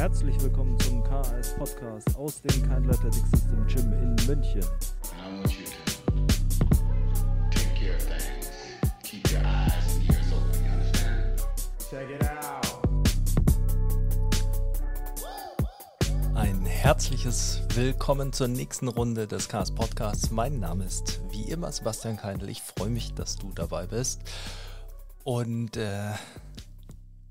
Herzlich willkommen zum KS Podcast aus dem Kindle Athletic System Gym in München. Ein herzliches Willkommen zur nächsten Runde des KS Podcasts. Mein Name ist wie immer Sebastian Keindl. Ich freue mich, dass du dabei bist. Und äh,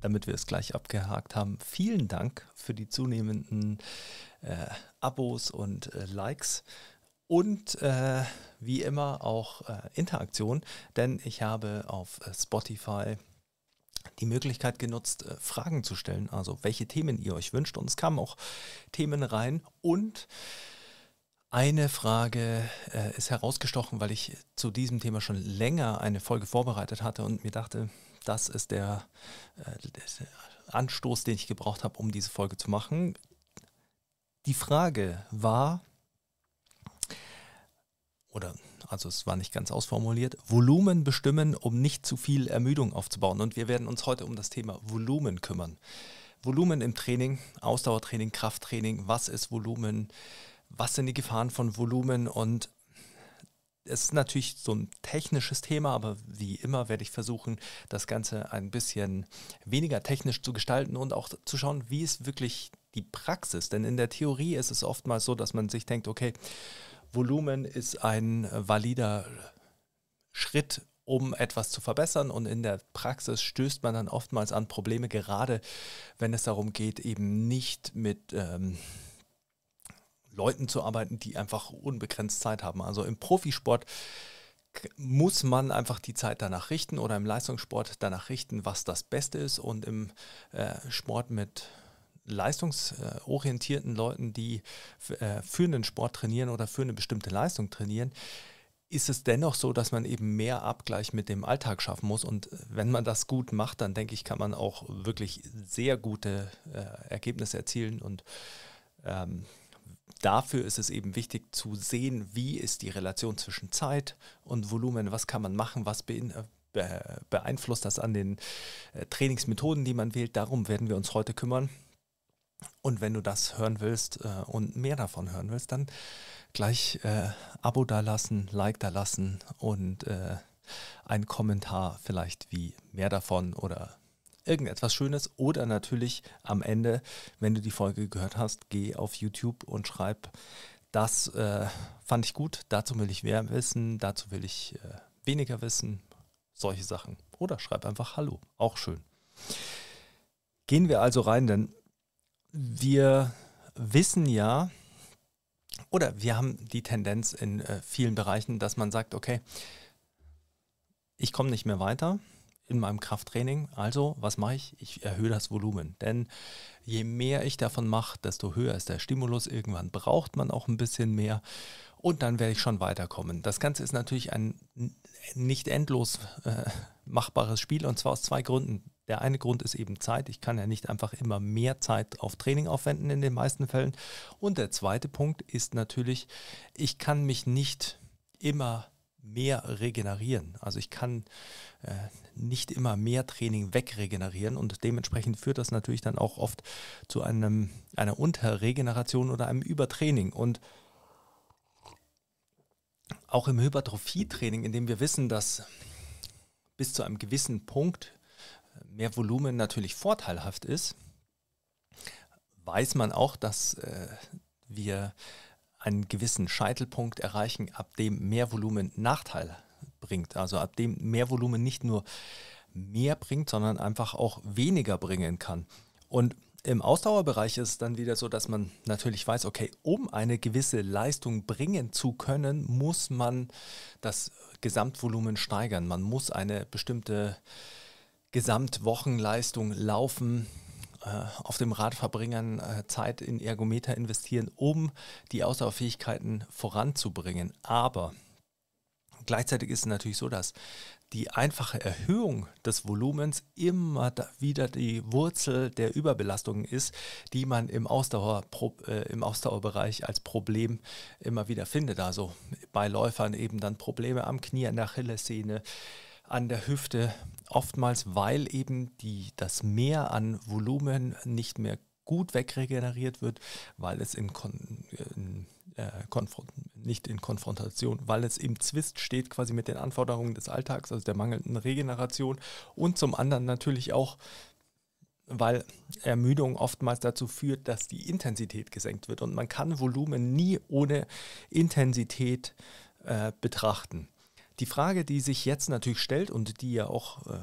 damit wir es gleich abgehakt haben, vielen Dank für die zunehmenden äh, Abos und äh, Likes und äh, wie immer auch äh, Interaktion, denn ich habe auf äh, Spotify die Möglichkeit genutzt, äh, Fragen zu stellen, also welche Themen ihr euch wünscht. Und es kamen auch Themen rein und eine Frage ist herausgestochen, weil ich zu diesem Thema schon länger eine Folge vorbereitet hatte und mir dachte, das ist der, äh, der Anstoß, den ich gebraucht habe, um diese Folge zu machen. Die Frage war, oder also es war nicht ganz ausformuliert, Volumen bestimmen, um nicht zu viel Ermüdung aufzubauen. Und wir werden uns heute um das Thema Volumen kümmern. Volumen im Training, Ausdauertraining, Krafttraining, was ist Volumen, was sind die Gefahren von Volumen und es ist natürlich so ein technisches Thema, aber wie immer werde ich versuchen, das Ganze ein bisschen weniger technisch zu gestalten und auch zu schauen, wie ist wirklich die Praxis. Denn in der Theorie ist es oftmals so, dass man sich denkt, okay, Volumen ist ein valider Schritt, um etwas zu verbessern. Und in der Praxis stößt man dann oftmals an Probleme, gerade wenn es darum geht, eben nicht mit ähm, Leuten zu arbeiten, die einfach unbegrenzt Zeit haben. Also im Profisport muss man einfach die Zeit danach richten oder im Leistungssport danach richten, was das Beste ist. Und im äh, Sport mit leistungsorientierten Leuten, die äh, für einen Sport trainieren oder für eine bestimmte Leistung trainieren, ist es dennoch so, dass man eben mehr Abgleich mit dem Alltag schaffen muss. Und wenn man das gut macht, dann denke ich, kann man auch wirklich sehr gute äh, Ergebnisse erzielen. Und ähm, dafür ist es eben wichtig zu sehen, wie ist die Relation zwischen Zeit und Volumen, was kann man machen, was beeinflusst das an den äh, Trainingsmethoden, die man wählt. Darum werden wir uns heute kümmern. Und wenn du das hören willst äh, und mehr davon hören willst, dann gleich äh, Abo da lassen, Like da lassen und äh, ein Kommentar vielleicht wie mehr davon oder irgendetwas Schönes. Oder natürlich am Ende, wenn du die Folge gehört hast, geh auf YouTube und schreib, das äh, fand ich gut, dazu will ich mehr wissen, dazu will ich äh, weniger wissen, solche Sachen. Oder schreib einfach Hallo, auch schön. Gehen wir also rein, denn wir wissen ja, oder wir haben die Tendenz in äh, vielen Bereichen, dass man sagt, okay, ich komme nicht mehr weiter in meinem Krafttraining, also was mache ich? Ich erhöhe das Volumen. Denn je mehr ich davon mache, desto höher ist der Stimulus. Irgendwann braucht man auch ein bisschen mehr und dann werde ich schon weiterkommen. Das Ganze ist natürlich ein nicht endlos äh, machbares Spiel und zwar aus zwei Gründen. Der eine Grund ist eben Zeit. Ich kann ja nicht einfach immer mehr Zeit auf Training aufwenden in den meisten Fällen. Und der zweite Punkt ist natürlich, ich kann mich nicht immer mehr regenerieren. Also ich kann äh, nicht immer mehr Training wegregenerieren und dementsprechend führt das natürlich dann auch oft zu einem, einer Unterregeneration oder einem Übertraining. Und auch im Hypertrophietraining, in dem wir wissen, dass bis zu einem gewissen Punkt mehr Volumen natürlich vorteilhaft ist, weiß man auch, dass äh, wir einen gewissen Scheitelpunkt erreichen, ab dem mehr Volumen Nachteil bringt. Also ab dem mehr Volumen nicht nur mehr bringt, sondern einfach auch weniger bringen kann. Und im Ausdauerbereich ist es dann wieder so, dass man natürlich weiß, okay, um eine gewisse Leistung bringen zu können, muss man das Gesamtvolumen steigern. Man muss eine bestimmte Gesamtwochenleistung laufen, auf dem Rad verbringen, äh, Zeit in Ergometer investieren, um die Ausdauerfähigkeiten voranzubringen. Aber gleichzeitig ist es natürlich so, dass die einfache Erhöhung des Volumens immer wieder die Wurzel der Überbelastung ist, die man im, Ausdauer, äh, im Ausdauerbereich als Problem immer wieder findet. Also bei Läufern eben dann Probleme am Knie, an der Achillessehne, an der Hüfte, oftmals weil eben die, das Mehr an Volumen nicht mehr gut wegregeneriert wird, weil es in, Kon in äh, nicht in Konfrontation, weil es im Zwist steht quasi mit den Anforderungen des Alltags, also der mangelnden Regeneration und zum anderen natürlich auch, weil Ermüdung oftmals dazu führt, dass die Intensität gesenkt wird und man kann Volumen nie ohne Intensität äh, betrachten. Die Frage, die sich jetzt natürlich stellt und die ja auch äh,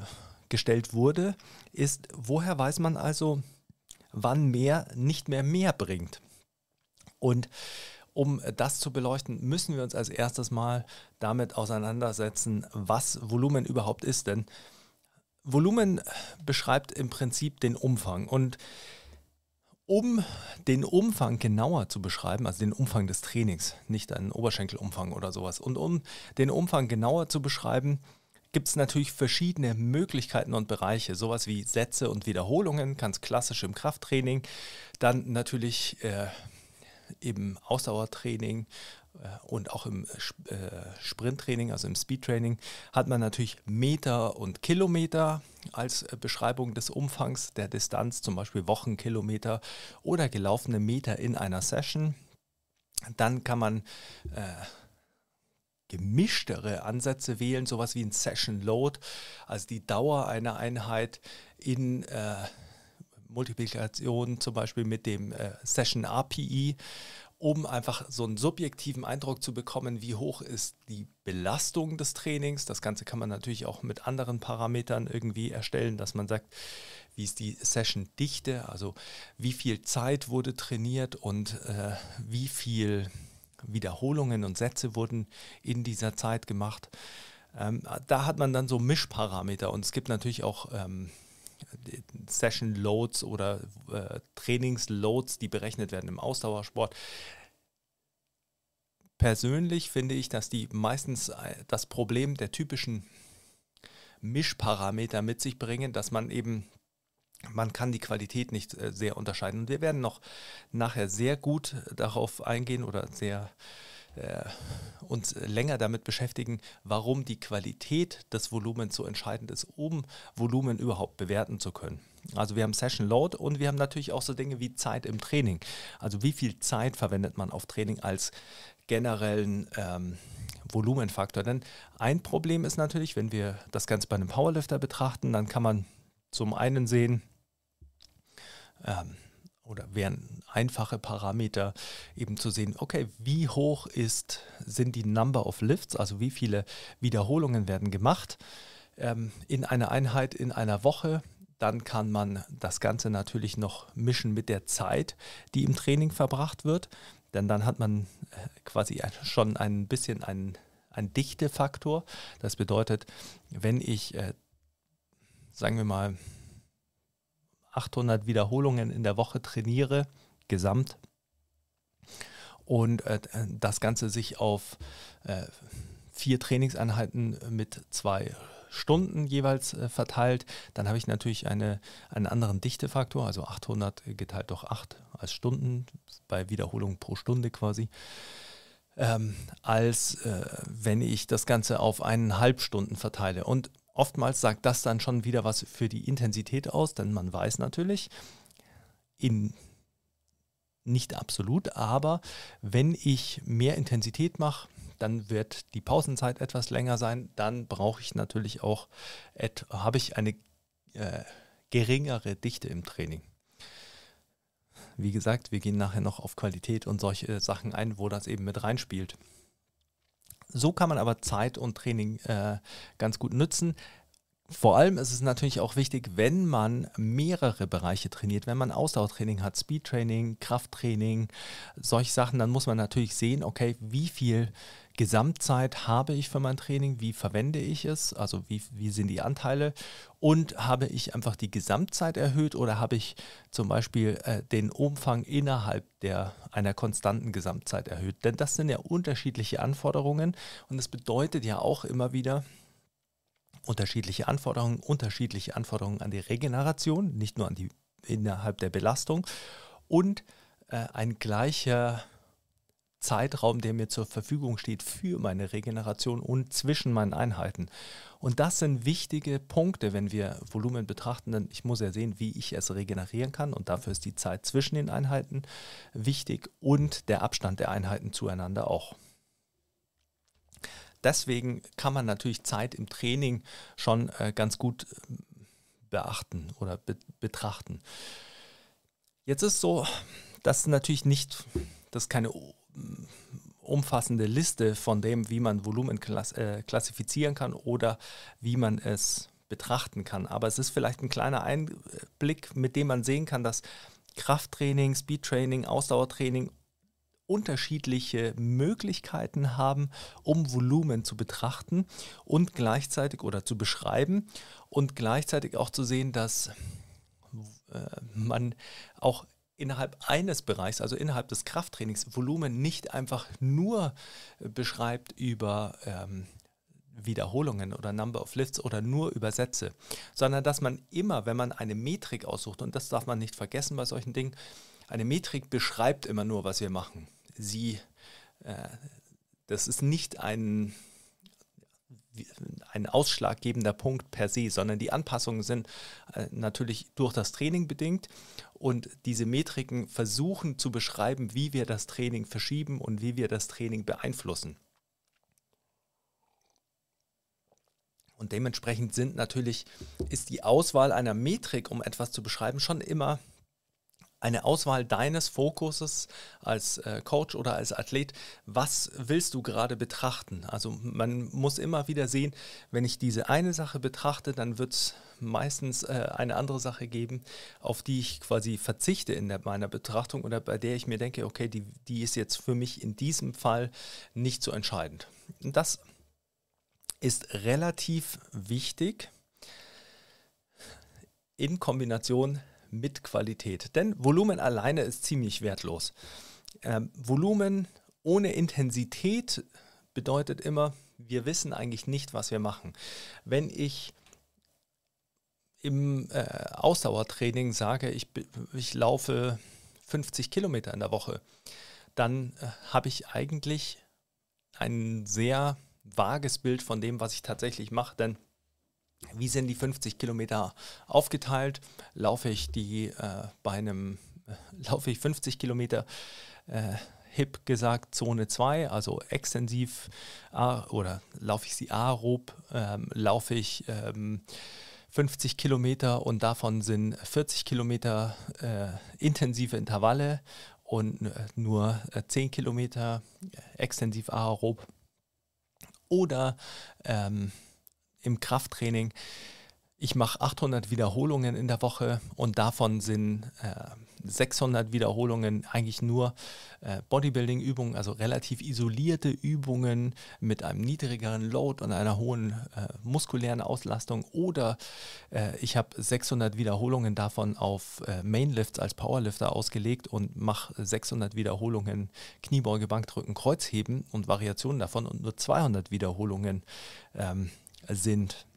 gestellt wurde, ist, woher weiß man also, wann mehr nicht mehr mehr bringt? Und um das zu beleuchten, müssen wir uns als erstes mal damit auseinandersetzen, was Volumen überhaupt ist. Denn Volumen beschreibt im Prinzip den Umfang. Und um den Umfang genauer zu beschreiben, also den Umfang des Trainings, nicht einen Oberschenkelumfang oder sowas, und um den Umfang genauer zu beschreiben, gibt es natürlich verschiedene Möglichkeiten und Bereiche, sowas wie Sätze und Wiederholungen, ganz klassisch im Krafttraining, dann natürlich äh, eben Ausdauertraining und auch im äh, Sprinttraining, also im Speedtraining, hat man natürlich Meter und Kilometer als äh, Beschreibung des Umfangs der Distanz, zum Beispiel Wochenkilometer oder gelaufene Meter in einer Session. Dann kann man äh, gemischtere Ansätze wählen, sowas wie ein Session Load, also die Dauer einer Einheit in äh, Multiplikation zum Beispiel mit dem äh, Session API, um einfach so einen subjektiven Eindruck zu bekommen, wie hoch ist die Belastung des Trainings. Das Ganze kann man natürlich auch mit anderen Parametern irgendwie erstellen, dass man sagt, wie ist die Session-Dichte, also wie viel Zeit wurde trainiert und äh, wie viel Wiederholungen und Sätze wurden in dieser Zeit gemacht. Ähm, da hat man dann so Mischparameter und es gibt natürlich auch ähm, Session Loads oder äh, Trainingsloads, die berechnet werden im Ausdauersport. Persönlich finde ich, dass die meistens äh, das Problem der typischen Mischparameter mit sich bringen, dass man eben man kann die Qualität nicht äh, sehr unterscheiden. Und wir werden noch nachher sehr gut darauf eingehen oder sehr äh, uns länger damit beschäftigen, warum die Qualität des Volumens so entscheidend ist, um Volumen überhaupt bewerten zu können. Also wir haben Session Load und wir haben natürlich auch so Dinge wie Zeit im Training. Also wie viel Zeit verwendet man auf Training als generellen ähm, Volumenfaktor. Denn ein Problem ist natürlich, wenn wir das Ganze bei einem Powerlifter betrachten, dann kann man zum einen sehen, ähm, oder wären einfache Parameter eben zu sehen, okay, wie hoch ist, sind die Number of Lifts, also wie viele Wiederholungen werden gemacht ähm, in einer Einheit in einer Woche. Dann kann man das Ganze natürlich noch mischen mit der Zeit, die im Training verbracht wird, denn dann hat man äh, quasi schon ein bisschen einen, einen Dichtefaktor. Das bedeutet, wenn ich, äh, sagen wir mal, 800 Wiederholungen in der Woche trainiere, gesamt, und äh, das Ganze sich auf äh, vier Trainingseinheiten mit zwei Stunden jeweils äh, verteilt, dann habe ich natürlich eine, einen anderen Dichtefaktor, also 800 geteilt durch 8 als Stunden bei Wiederholung pro Stunde quasi, ähm, als äh, wenn ich das Ganze auf eineinhalb Stunden verteile. Und Oftmals sagt das dann schon wieder was für die Intensität aus, denn man weiß natürlich, in nicht absolut, aber wenn ich mehr Intensität mache, dann wird die Pausenzeit etwas länger sein, dann brauche ich natürlich auch, habe ich eine äh, geringere Dichte im Training. Wie gesagt, wir gehen nachher noch auf Qualität und solche Sachen ein, wo das eben mit reinspielt. So kann man aber Zeit und Training äh, ganz gut nutzen. Vor allem ist es natürlich auch wichtig, wenn man mehrere Bereiche trainiert, wenn man Ausdauertraining hat, Speedtraining, Krafttraining, solche Sachen, dann muss man natürlich sehen, okay, wie viel Gesamtzeit habe ich für mein Training, wie verwende ich es, also wie, wie sind die Anteile und habe ich einfach die Gesamtzeit erhöht oder habe ich zum Beispiel äh, den Umfang innerhalb der, einer konstanten Gesamtzeit erhöht. Denn das sind ja unterschiedliche Anforderungen und das bedeutet ja auch immer wieder, unterschiedliche Anforderungen, unterschiedliche Anforderungen an die Regeneration, nicht nur an die innerhalb der Belastung und äh, ein gleicher Zeitraum, der mir zur Verfügung steht für meine Regeneration und zwischen meinen Einheiten. Und das sind wichtige Punkte, wenn wir Volumen betrachten, denn ich muss ja sehen, wie ich es regenerieren kann und dafür ist die Zeit zwischen den Einheiten wichtig und der Abstand der Einheiten zueinander auch. Deswegen kann man natürlich Zeit im Training schon äh, ganz gut äh, beachten oder be betrachten. Jetzt ist so, dass natürlich nicht, das ist keine umfassende Liste von dem, wie man Volumen klass äh, klassifizieren kann oder wie man es betrachten kann. Aber es ist vielleicht ein kleiner Einblick, mit dem man sehen kann, dass Krafttraining, Speedtraining, Ausdauertraining unterschiedliche Möglichkeiten haben, um Volumen zu betrachten und gleichzeitig oder zu beschreiben und gleichzeitig auch zu sehen, dass äh, man auch innerhalb eines Bereichs, also innerhalb des Krafttrainings, Volumen nicht einfach nur äh, beschreibt über ähm, Wiederholungen oder Number of Lifts oder nur über Sätze, sondern dass man immer, wenn man eine Metrik aussucht, und das darf man nicht vergessen bei solchen Dingen, eine Metrik beschreibt immer nur, was wir machen. Sie, äh, das ist nicht ein ein ausschlaggebender Punkt per se, sondern die Anpassungen sind äh, natürlich durch das Training bedingt und diese Metriken versuchen zu beschreiben, wie wir das Training verschieben und wie wir das Training beeinflussen. Und dementsprechend sind natürlich, ist die Auswahl einer Metrik, um etwas zu beschreiben, schon immer eine Auswahl deines Fokuses als äh, Coach oder als Athlet. Was willst du gerade betrachten? Also man muss immer wieder sehen, wenn ich diese eine Sache betrachte, dann wird es meistens äh, eine andere Sache geben, auf die ich quasi verzichte in der, meiner Betrachtung oder bei der ich mir denke, okay, die, die ist jetzt für mich in diesem Fall nicht so entscheidend. Das ist relativ wichtig in Kombination mit Qualität. Denn Volumen alleine ist ziemlich wertlos. Ähm, Volumen ohne Intensität bedeutet immer, wir wissen eigentlich nicht, was wir machen. Wenn ich im äh, Ausdauertraining sage, ich, ich laufe 50 Kilometer in der Woche, dann äh, habe ich eigentlich ein sehr vages Bild von dem, was ich tatsächlich mache, denn wie sind die 50 Kilometer aufgeteilt? Laufe ich die äh, bei einem, äh, laufe ich 50 Kilometer äh, HIP gesagt Zone 2, also extensiv oder laufe ich sie aerob, ähm, laufe ich ähm, 50 Kilometer und davon sind 40 Kilometer äh, intensive Intervalle und äh, nur 10 äh, Kilometer extensiv aerob. Oder ähm, im Krafttraining. Ich mache 800 Wiederholungen in der Woche und davon sind äh, 600 Wiederholungen eigentlich nur äh, Bodybuilding-Übungen, also relativ isolierte Übungen mit einem niedrigeren Load und einer hohen äh, muskulären Auslastung. Oder äh, ich habe 600 Wiederholungen davon auf äh, Mainlifts als Powerlifter ausgelegt und mache 600 Wiederholungen Kniebeuge, Bankdrücken, Kreuzheben und Variationen davon und nur 200 Wiederholungen. Ähm, sind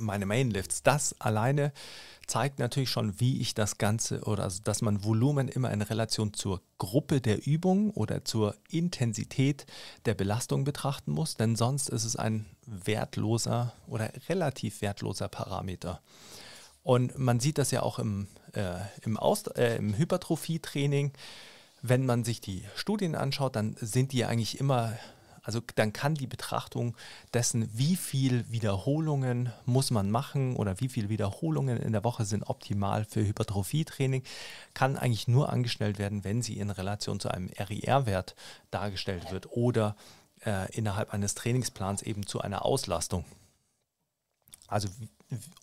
meine Mainlifts. Das alleine zeigt natürlich schon, wie ich das Ganze oder also, dass man Volumen immer in Relation zur Gruppe der Übung oder zur Intensität der Belastung betrachten muss, denn sonst ist es ein wertloser oder relativ wertloser Parameter. Und man sieht das ja auch im, äh, im, äh, im Hypertrophie-Training. Wenn man sich die Studien anschaut, dann sind die eigentlich immer also dann kann die Betrachtung dessen, wie viel Wiederholungen muss man machen oder wie viele Wiederholungen in der Woche sind optimal für Hypertrophietraining, kann eigentlich nur angestellt werden, wenn sie in Relation zu einem RIR-Wert dargestellt wird oder äh, innerhalb eines Trainingsplans eben zu einer Auslastung. Also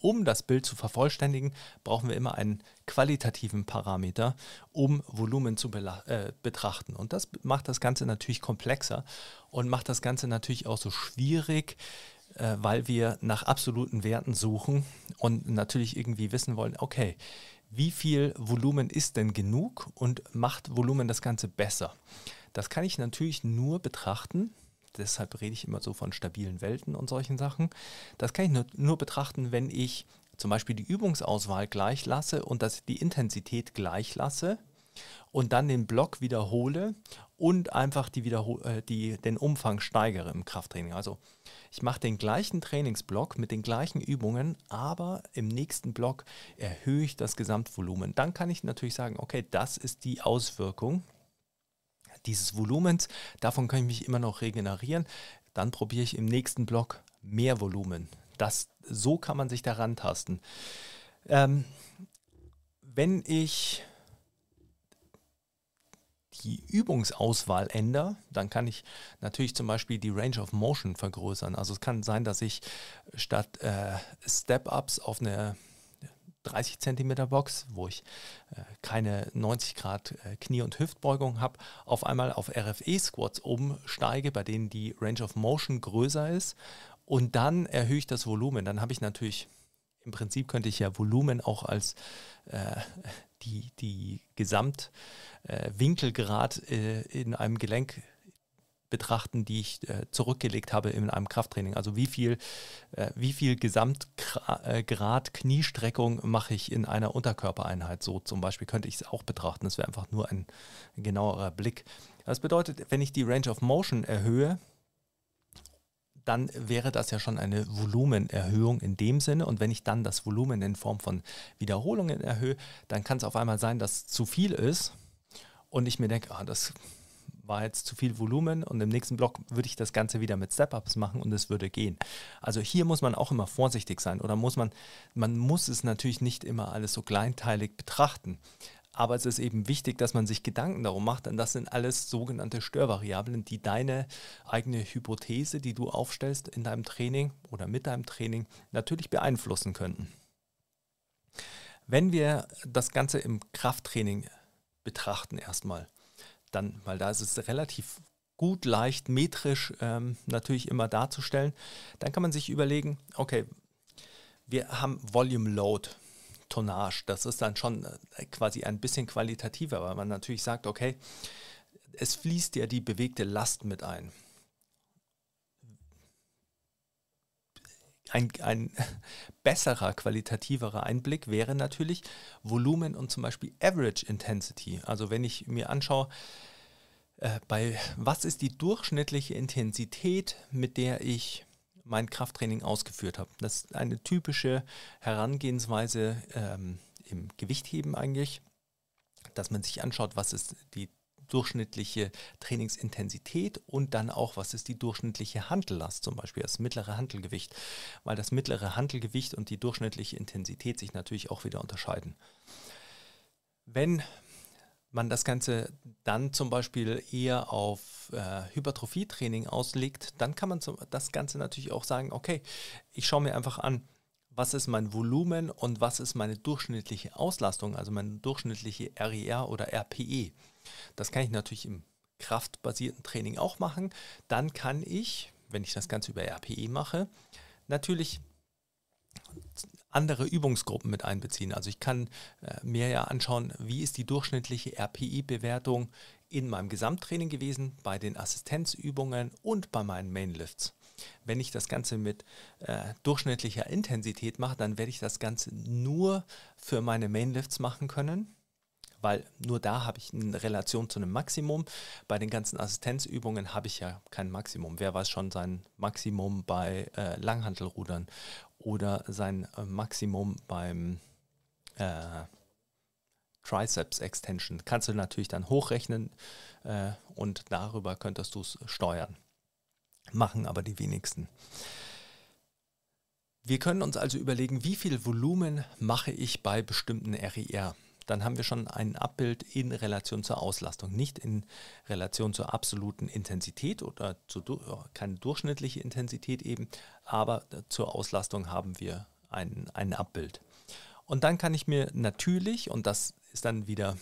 um das Bild zu vervollständigen, brauchen wir immer einen qualitativen Parameter, um Volumen zu äh, betrachten. Und das macht das Ganze natürlich komplexer und macht das Ganze natürlich auch so schwierig, äh, weil wir nach absoluten Werten suchen und natürlich irgendwie wissen wollen, okay, wie viel Volumen ist denn genug und macht Volumen das Ganze besser? Das kann ich natürlich nur betrachten, deshalb rede ich immer so von stabilen Welten und solchen Sachen. Das kann ich nur, nur betrachten, wenn ich zum Beispiel die Übungsauswahl gleich lasse und das, die Intensität gleich lasse und dann den Block wiederhole und einfach die Wiederhol äh, die, den Umfang steigere im Krafttraining. Also ich mache den gleichen Trainingsblock mit den gleichen Übungen, aber im nächsten Block erhöhe ich das Gesamtvolumen. Dann kann ich natürlich sagen, okay, das ist die Auswirkung dieses Volumens. Davon kann ich mich immer noch regenerieren. Dann probiere ich im nächsten Block mehr Volumen. Das, so kann man sich daran tasten. Ähm, wenn ich die Übungsauswahl ändere, dann kann ich natürlich zum Beispiel die Range of Motion vergrößern. Also es kann sein, dass ich statt äh, Step-Ups auf eine 30 cm Box, wo ich äh, keine 90 Grad äh, Knie- und Hüftbeugung habe, auf einmal auf RFE-Squats umsteige, bei denen die Range of Motion größer ist. Und dann erhöhe ich das Volumen. Dann habe ich natürlich, im Prinzip könnte ich ja Volumen auch als äh, die, die Gesamtwinkelgrad äh, in einem Gelenk betrachten, die ich äh, zurückgelegt habe in einem Krafttraining. Also wie viel, äh, wie viel Gesamtgrad Kniestreckung mache ich in einer Unterkörpereinheit. So zum Beispiel könnte ich es auch betrachten. Das wäre einfach nur ein, ein genauerer Blick. Das bedeutet, wenn ich die Range of Motion erhöhe, dann wäre das ja schon eine Volumenerhöhung in dem Sinne. Und wenn ich dann das Volumen in Form von Wiederholungen erhöhe, dann kann es auf einmal sein, dass zu viel ist und ich mir denke, ah, das war jetzt zu viel Volumen und im nächsten Block würde ich das Ganze wieder mit Step-Ups machen und es würde gehen. Also hier muss man auch immer vorsichtig sein oder muss man, man muss es natürlich nicht immer alles so kleinteilig betrachten. Aber es ist eben wichtig, dass man sich Gedanken darum macht, denn das sind alles sogenannte Störvariablen, die deine eigene Hypothese, die du aufstellst in deinem Training oder mit deinem Training, natürlich beeinflussen könnten. Wenn wir das Ganze im Krafttraining betrachten erstmal, dann, weil da ist es relativ gut, leicht, metrisch ähm, natürlich immer darzustellen, dann kann man sich überlegen, okay, wir haben Volume Load, Tonnage, das ist dann schon äh, quasi ein bisschen qualitativer, weil man natürlich sagt, okay, es fließt ja die bewegte Last mit ein. Ein, ein, besserer, qualitativerer Einblick wäre natürlich Volumen und zum Beispiel Average Intensity. Also wenn ich mir anschaue, äh, bei was ist die durchschnittliche Intensität, mit der ich mein Krafttraining ausgeführt habe. Das ist eine typische Herangehensweise ähm, im Gewichtheben eigentlich, dass man sich anschaut, was ist die durchschnittliche Trainingsintensität und dann auch, was ist die durchschnittliche Handellast, zum Beispiel das mittlere Handelgewicht, weil das mittlere Handelgewicht und die durchschnittliche Intensität sich natürlich auch wieder unterscheiden. Wenn man das Ganze dann zum Beispiel eher auf äh, Hypertrophietraining auslegt, dann kann man zum, das Ganze natürlich auch sagen, okay, ich schaue mir einfach an, was ist mein Volumen und was ist meine durchschnittliche Auslastung, also meine durchschnittliche RER oder RPE. Das kann ich natürlich im kraftbasierten Training auch machen. Dann kann ich, wenn ich das Ganze über RPE mache, natürlich andere Übungsgruppen mit einbeziehen. Also ich kann äh, mir ja anschauen, wie ist die durchschnittliche RPI-Bewertung in meinem Gesamttraining gewesen, bei den Assistenzübungen und bei meinen Mainlifts. Wenn ich das Ganze mit äh, durchschnittlicher Intensität mache, dann werde ich das Ganze nur für meine Mainlifts machen können, weil nur da habe ich eine Relation zu einem Maximum. Bei den ganzen Assistenzübungen habe ich ja kein Maximum. Wer weiß schon sein Maximum bei äh, Langhantelrudern oder sein äh, Maximum beim äh, Triceps Extension. Kannst du natürlich dann hochrechnen äh, und darüber könntest du es steuern. Machen aber die wenigsten. Wir können uns also überlegen, wie viel Volumen mache ich bei bestimmten RIR dann haben wir schon ein Abbild in Relation zur Auslastung, nicht in Relation zur absoluten Intensität oder zu, keine durchschnittliche Intensität eben, aber zur Auslastung haben wir ein, ein Abbild. Und dann kann ich mir natürlich, und das ist dann wieder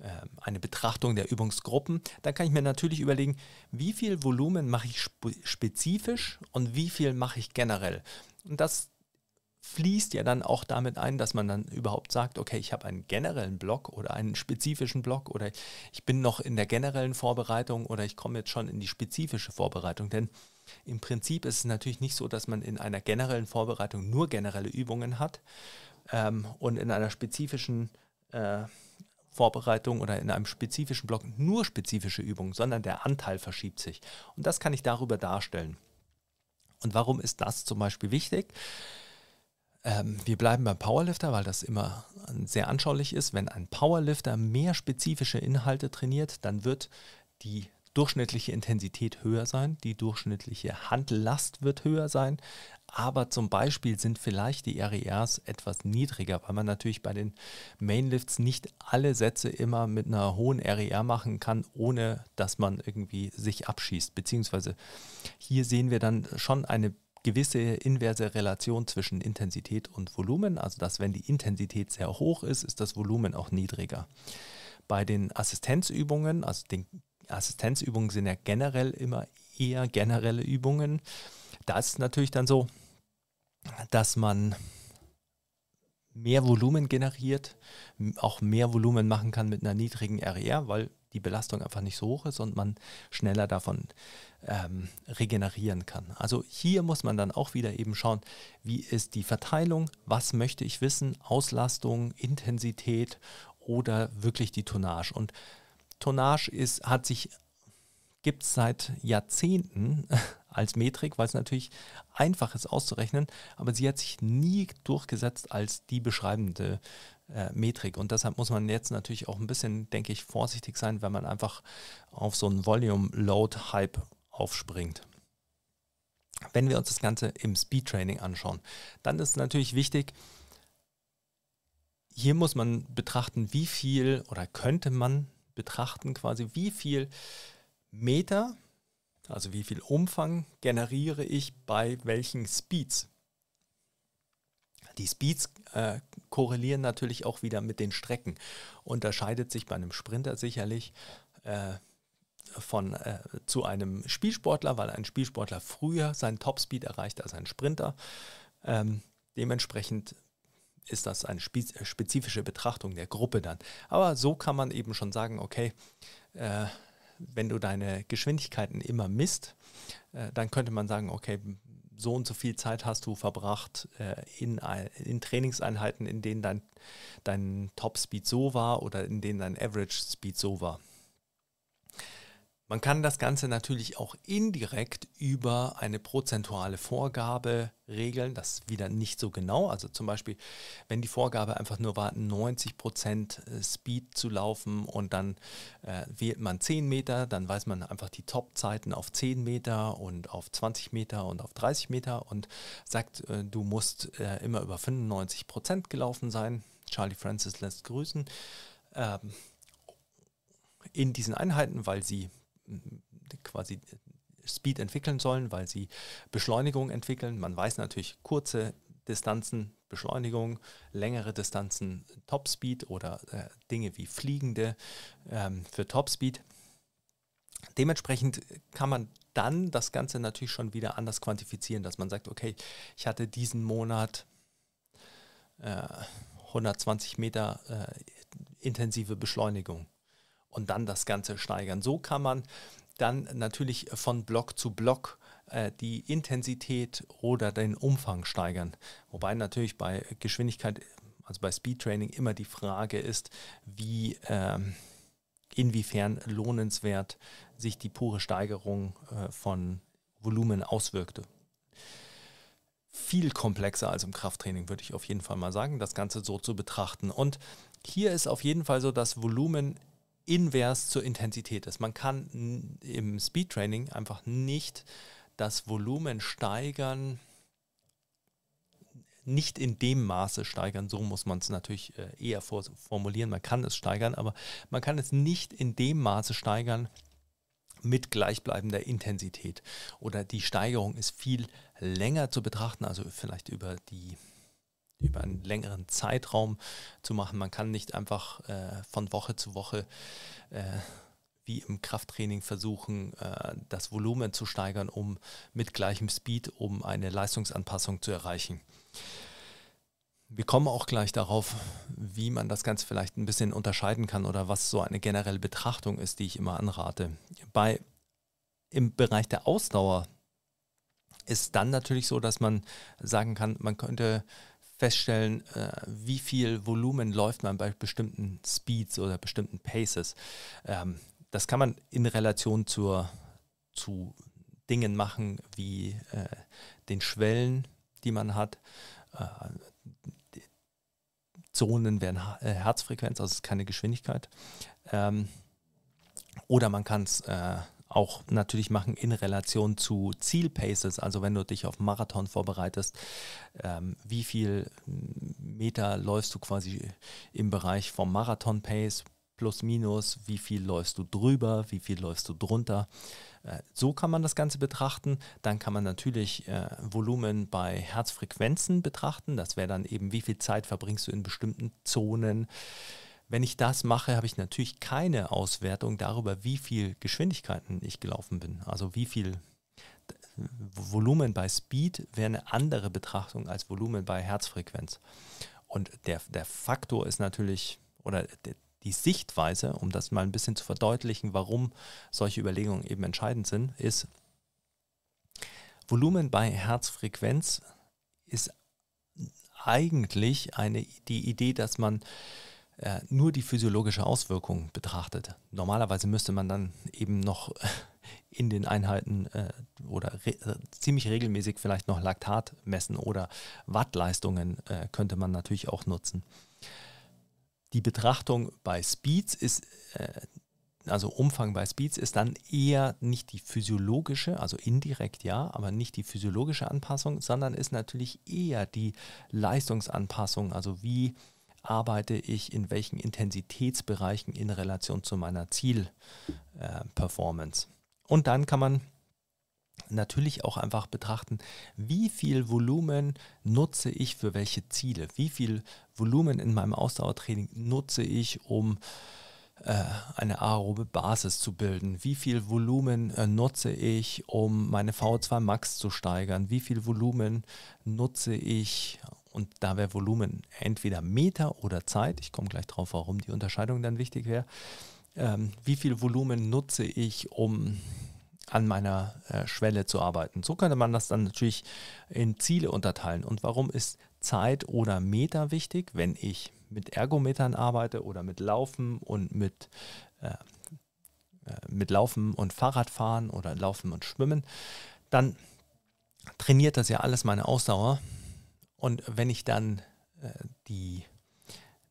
ähm, eine Betrachtung der Übungsgruppen, dann kann ich mir natürlich überlegen, wie viel Volumen mache ich spezifisch und wie viel mache ich generell. Und das fließt ja dann auch damit ein, dass man dann überhaupt sagt, okay, ich habe einen generellen Block oder einen spezifischen Block oder ich bin noch in der generellen Vorbereitung oder ich komme jetzt schon in die spezifische Vorbereitung. Denn im Prinzip ist es natürlich nicht so, dass man in einer generellen Vorbereitung nur generelle Übungen hat ähm, und in einer spezifischen äh, Vorbereitung oder in einem spezifischen Block nur spezifische Übungen, sondern der Anteil verschiebt sich. Und das kann ich darüber darstellen. Und warum ist das zum Beispiel wichtig? Ähm, wir bleiben beim Powerlifter, weil das immer sehr anschaulich ist. Wenn ein Powerlifter mehr spezifische Inhalte trainiert, dann wird die durchschnittliche Intensität höher sein, die durchschnittliche Handlast wird höher sein, aber zum Beispiel sind vielleicht die RERs etwas niedriger, weil man natürlich bei den Mainlifts nicht alle Sätze immer mit einer hohen RER machen kann, ohne dass man irgendwie sich abschießt. Beziehungsweise hier sehen wir dann schon eine gewisse inverse Relation zwischen Intensität und Volumen, also dass wenn die Intensität sehr hoch ist, ist das Volumen auch niedriger. Bei den Assistenzübungen, also den Assistenzübungen sind ja generell immer eher generelle Übungen. Da ist es natürlich dann so, dass man mehr Volumen generiert, auch mehr Volumen machen kann mit einer niedrigen RER, weil die Belastung einfach nicht so hoch ist und man schneller davon ähm, regenerieren kann. Also hier muss man dann auch wieder eben schauen, wie ist die Verteilung, was möchte ich wissen, Auslastung, Intensität oder wirklich die Tonnage. Und Tonnage ist, hat sich, gibt es seit Jahrzehnten als Metrik, weil es natürlich einfach ist auszurechnen, aber sie hat sich nie durchgesetzt als die beschreibende äh, Metrik. Und deshalb muss man jetzt natürlich auch ein bisschen, denke ich, vorsichtig sein, wenn man einfach auf so einen Volume-Load-Hype aufspringt. Wenn wir uns das Ganze im Speed-Training anschauen, dann ist natürlich wichtig, hier muss man betrachten, wie viel oder könnte man betrachten, quasi wie viel Meter, also wie viel Umfang generiere ich bei welchen Speeds. Die Speeds äh, korrelieren natürlich auch wieder mit den Strecken. Unterscheidet sich bei einem Sprinter sicherlich äh, von, äh, zu einem Spielsportler, weil ein Spielsportler früher seinen Topspeed erreicht als ein Sprinter. Ähm, dementsprechend ist das eine spezifische Betrachtung der Gruppe dann. Aber so kann man eben schon sagen, okay, äh, wenn du deine Geschwindigkeiten immer misst, äh, dann könnte man sagen, okay, so und so viel Zeit hast du verbracht äh, in, in Trainingseinheiten, in denen dein, dein Top-Speed so war oder in denen dein Average-Speed so war. Man kann das Ganze natürlich auch indirekt über eine prozentuale Vorgabe regeln. Das wieder nicht so genau. Also zum Beispiel, wenn die Vorgabe einfach nur war, 90% äh, Speed zu laufen und dann äh, wählt man 10 Meter, dann weiß man einfach die Top-Zeiten auf 10 Meter und auf 20 Meter und auf 30 Meter und sagt, äh, du musst äh, immer über 95% gelaufen sein. Charlie Francis lässt grüßen. Ähm, in diesen Einheiten, weil sie quasi Speed entwickeln sollen, weil sie Beschleunigung entwickeln. Man weiß natürlich kurze Distanzen Beschleunigung, längere Distanzen Topspeed oder äh, Dinge wie Fliegende ähm, für Topspeed. Dementsprechend kann man dann das Ganze natürlich schon wieder anders quantifizieren, dass man sagt, okay, ich hatte diesen Monat äh, 120 Meter äh, intensive Beschleunigung und dann das Ganze steigern. So kann man dann natürlich von Block zu Block äh, die Intensität oder den Umfang steigern. Wobei natürlich bei Geschwindigkeit, also bei Speedtraining immer die Frage ist, wie ähm, inwiefern lohnenswert sich die pure Steigerung äh, von Volumen auswirkte. Viel komplexer als im Krafttraining, würde ich auf jeden Fall mal sagen, das Ganze so zu betrachten. Und hier ist auf jeden Fall so, dass Volumen invers zur Intensität ist. Man kann im Speedtraining einfach nicht das Volumen steigern, nicht in dem Maße steigern, so muss man es natürlich äh, eher formulieren, man kann es steigern, aber man kann es nicht in dem Maße steigern mit gleichbleibender Intensität. Oder die Steigerung ist viel länger zu betrachten, also vielleicht über die über einen längeren Zeitraum zu machen. Man kann nicht einfach äh, von Woche zu Woche äh, wie im Krafttraining versuchen, äh, das Volumen zu steigern, um mit gleichem Speed, um eine Leistungsanpassung zu erreichen. Wir kommen auch gleich darauf, wie man das Ganze vielleicht ein bisschen unterscheiden kann oder was so eine generelle Betrachtung ist, die ich immer anrate. Bei, Im Bereich der Ausdauer ist dann natürlich so, dass man sagen kann, man könnte feststellen, äh, wie viel Volumen läuft man bei bestimmten Speeds oder bestimmten Paces. Ähm, das kann man in Relation zur, zu Dingen machen wie äh, den Schwellen, die man hat. Äh, Zonen wären äh, Herzfrequenz, also es ist keine Geschwindigkeit. Ähm, oder man kann es äh, auch natürlich machen in Relation zu Zielpaces. Also wenn du dich auf Marathon vorbereitest, ähm, wie viel Meter läufst du quasi im Bereich vom Marathon-Pace plus minus, wie viel läufst du drüber, wie viel läufst du drunter. Äh, so kann man das Ganze betrachten. Dann kann man natürlich äh, Volumen bei Herzfrequenzen betrachten. Das wäre dann eben, wie viel Zeit verbringst du in bestimmten Zonen. Wenn ich das mache, habe ich natürlich keine Auswertung darüber, wie viel Geschwindigkeiten ich gelaufen bin. Also wie viel Volumen bei Speed wäre eine andere Betrachtung als Volumen bei Herzfrequenz. Und der, der Faktor ist natürlich, oder der, die Sichtweise, um das mal ein bisschen zu verdeutlichen, warum solche Überlegungen eben entscheidend sind, ist, Volumen bei Herzfrequenz ist eigentlich eine, die Idee, dass man äh, nur die physiologische Auswirkung betrachtet. Normalerweise müsste man dann eben noch in den Einheiten äh, oder re äh, ziemlich regelmäßig vielleicht noch Laktat messen oder Wattleistungen äh, könnte man natürlich auch nutzen. Die Betrachtung bei Speeds ist, äh, also Umfang bei Speeds ist dann eher nicht die physiologische, also indirekt ja, aber nicht die physiologische Anpassung, sondern ist natürlich eher die Leistungsanpassung, also wie arbeite ich in welchen Intensitätsbereichen in Relation zu meiner Zielperformance. Äh, Und dann kann man natürlich auch einfach betrachten, wie viel Volumen nutze ich für welche Ziele, wie viel Volumen in meinem Ausdauertraining nutze ich, um äh, eine aerobe Basis zu bilden, wie viel Volumen äh, nutze ich, um meine VO2 Max zu steigern, wie viel Volumen nutze ich, und da wäre Volumen entweder Meter oder Zeit, ich komme gleich drauf, warum die Unterscheidung dann wichtig wäre, ähm, wie viel Volumen nutze ich, um an meiner äh, Schwelle zu arbeiten. So könnte man das dann natürlich in Ziele unterteilen. Und warum ist Zeit oder Meter wichtig, wenn ich mit Ergometern arbeite oder mit Laufen und mit, äh, äh, mit Laufen und Fahrradfahren oder Laufen und Schwimmen, dann trainiert das ja alles meine Ausdauer. Und wenn ich dann äh, die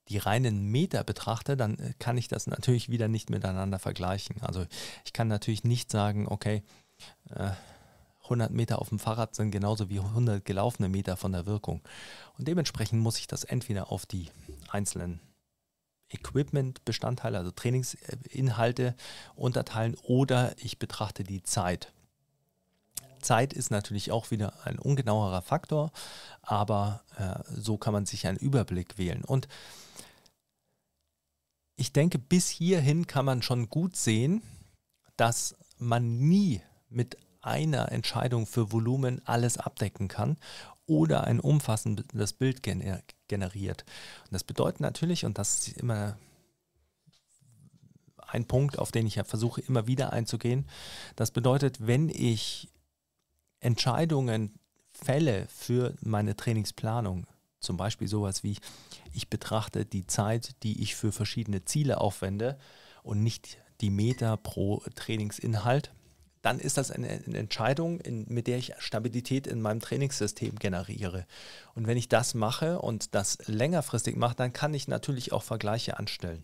die reinen Meter betrachte, dann äh, kann ich das natürlich wieder nicht miteinander vergleichen. Also ich kann natürlich nicht sagen, okay, 100 äh, Meter auf dem Fahrrad sind genauso wie 100 gelaufene Meter von der Wirkung. Und dementsprechend muss ich das entweder auf die einzelnen Equipment-Bestandteile, also Trainingsinhalte unterteilen oder ich betrachte die Zeit. Zeit ist natürlich auch wieder ein ungenauerer Faktor, aber äh, so kann man sich einen Überblick wählen. Und ich denke, bis hierhin kann man schon gut sehen, dass man nie mit einer Entscheidung für Volumen alles abdecken kann oder ein umfassendes Bild generiert. Und das bedeutet natürlich, und das ist immer ein Punkt, auf den ich ja versuche immer wieder einzugehen, das bedeutet, wenn ich Entscheidungen fälle für meine Trainingsplanung, zum Beispiel sowas wie, ich betrachte die Zeit, die ich für verschiedene Ziele aufwende und nicht die Meter pro Trainingsinhalt, dann ist das eine, Entscheidung, in, mit der ich Stabilität in meinem Trainingssystem generiere. Und wenn ich das mache und das längerfristig mache, dann kann ich natürlich auch Vergleiche anstellen.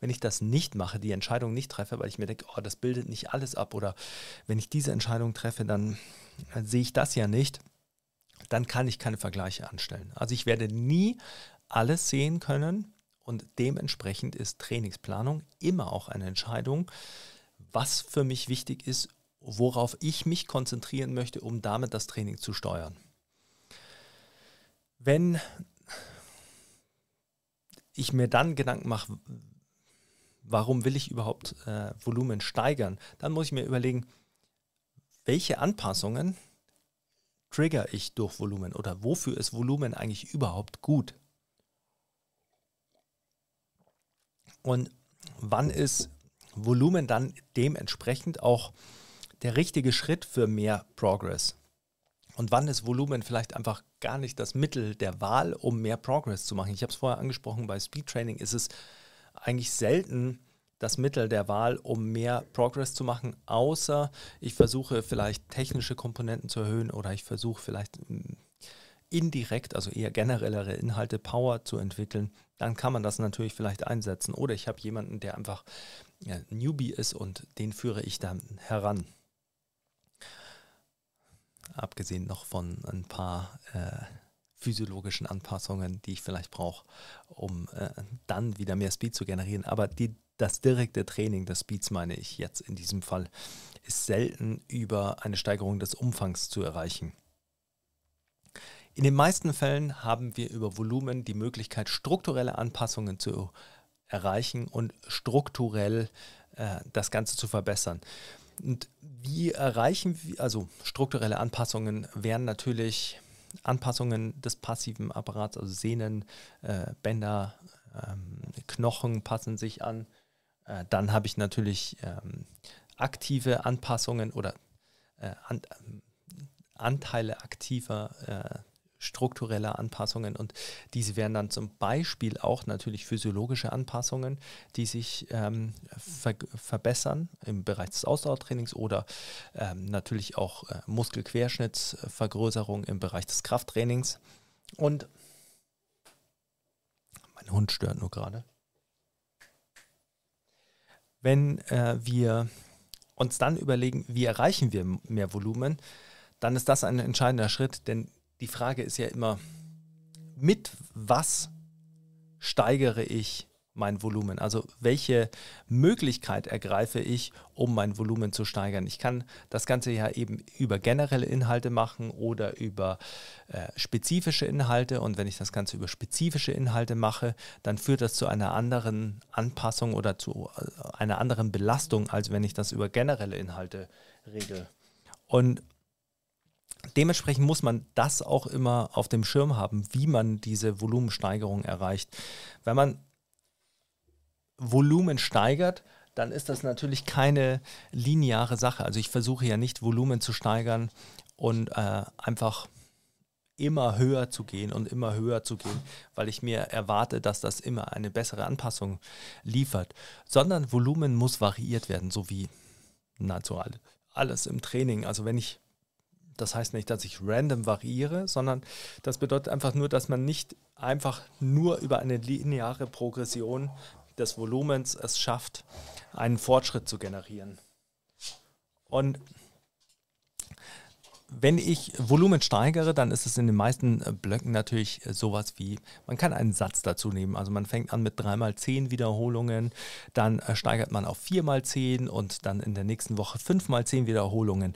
Wenn ich das nicht mache, die Entscheidung nicht treffe, weil ich mir denke, oh, das bildet nicht alles ab oder wenn ich diese Entscheidung treffe, dann sehe ich das ja nicht, dann kann ich keine Vergleiche anstellen. Also ich werde nie alles sehen können und dementsprechend ist Trainingsplanung immer auch eine Entscheidung, was für mich wichtig ist, worauf ich mich konzentrieren möchte, um damit das Training zu steuern. Wenn ich mir dann Gedanken mache, warum will ich überhaupt äh, Volumen steigern, dann muss ich mir überlegen, welche Anpassungen trigger ich durch Volumen oder wofür ist Volumen eigentlich überhaupt gut? Und wann ist Volumen dann dementsprechend auch der richtige Schritt für mehr Progress? Und wann ist Volumen vielleicht einfach gar nicht das Mittel der Wahl, um mehr Progress zu machen? Ich habe es vorher angesprochen, bei Speed Training ist es eigentlich selten das Mittel der Wahl, um mehr Progress zu machen, außer ich versuche vielleicht technische Komponenten zu erhöhen oder ich versuche vielleicht hm, indirekt, also eher generellere Inhalte, Power zu entwickeln, dann kann man das natürlich vielleicht einsetzen. Oder ich habe jemanden, der einfach ja, Newbie ist und den führe ich dann heran. Abgesehen noch von ein paar äh, physiologischen Anpassungen, die ich vielleicht brauche, um äh, dann wieder mehr Speed zu generieren. Aber die, das direkte Training des Speeds, meine ich jetzt in diesem Fall, ist selten über eine Steigerung des Umfangs zu erreichen. In den meisten Fällen haben wir über Volumen die Möglichkeit, strukturelle Anpassungen zu erreichen und strukturell äh, das Ganze zu verbessern. Und wie erreichen wir, also strukturelle Anpassungen wären natürlich Anpassungen des passiven Apparats, also Sehnen, äh, Bänder, ähm, Knochen passen sich an. Äh, dann habe ich natürlich ähm, aktive Anpassungen oder äh, an, Anteile aktiver äh, strukturelle Anpassungen und diese wären dann zum Beispiel auch natürlich physiologische Anpassungen, die sich ähm, ver verbessern im Bereich des Ausdauertrainings oder ähm, natürlich auch äh, Muskelquerschnittsvergrößerung im Bereich des Krafttrainings. Und mein Hund stört nur gerade. Wenn äh, wir uns dann überlegen, wie erreichen wir mehr Volumen, dann ist das ein entscheidender Schritt, denn die Frage ist ja immer, mit was steigere ich mein Volumen? Also welche Möglichkeit ergreife ich, um mein Volumen zu steigern? Ich kann das Ganze ja eben über generelle Inhalte machen oder über äh, spezifische Inhalte. Und wenn ich das Ganze über spezifische Inhalte mache, dann führt das zu einer anderen Anpassung oder zu äh, einer anderen Belastung, als wenn ich das über generelle Inhalte regel. Und Dementsprechend muss man das auch immer auf dem Schirm haben, wie man diese Volumensteigerung erreicht. Wenn man Volumen steigert, dann ist das natürlich keine lineare Sache. Also ich versuche ja nicht Volumen zu steigern und äh, einfach immer höher zu gehen und immer höher zu gehen, weil ich mir erwarte, dass das immer eine bessere Anpassung liefert, sondern Volumen muss variiert werden, so wie nahezu alles im Training. Also wenn ich das heißt nicht, dass ich random variiere, sondern das bedeutet einfach nur, dass man nicht einfach nur über eine lineare Progression des Volumens es schafft, einen Fortschritt zu generieren. Und wenn ich Volumen steigere, dann ist es in den meisten äh, Blöcken natürlich äh, sowas wie, man kann einen Satz dazu nehmen. Also man fängt an mit 3x10 Wiederholungen, dann äh, steigert man auf 4x10 und dann in der nächsten Woche 5x10 Wiederholungen.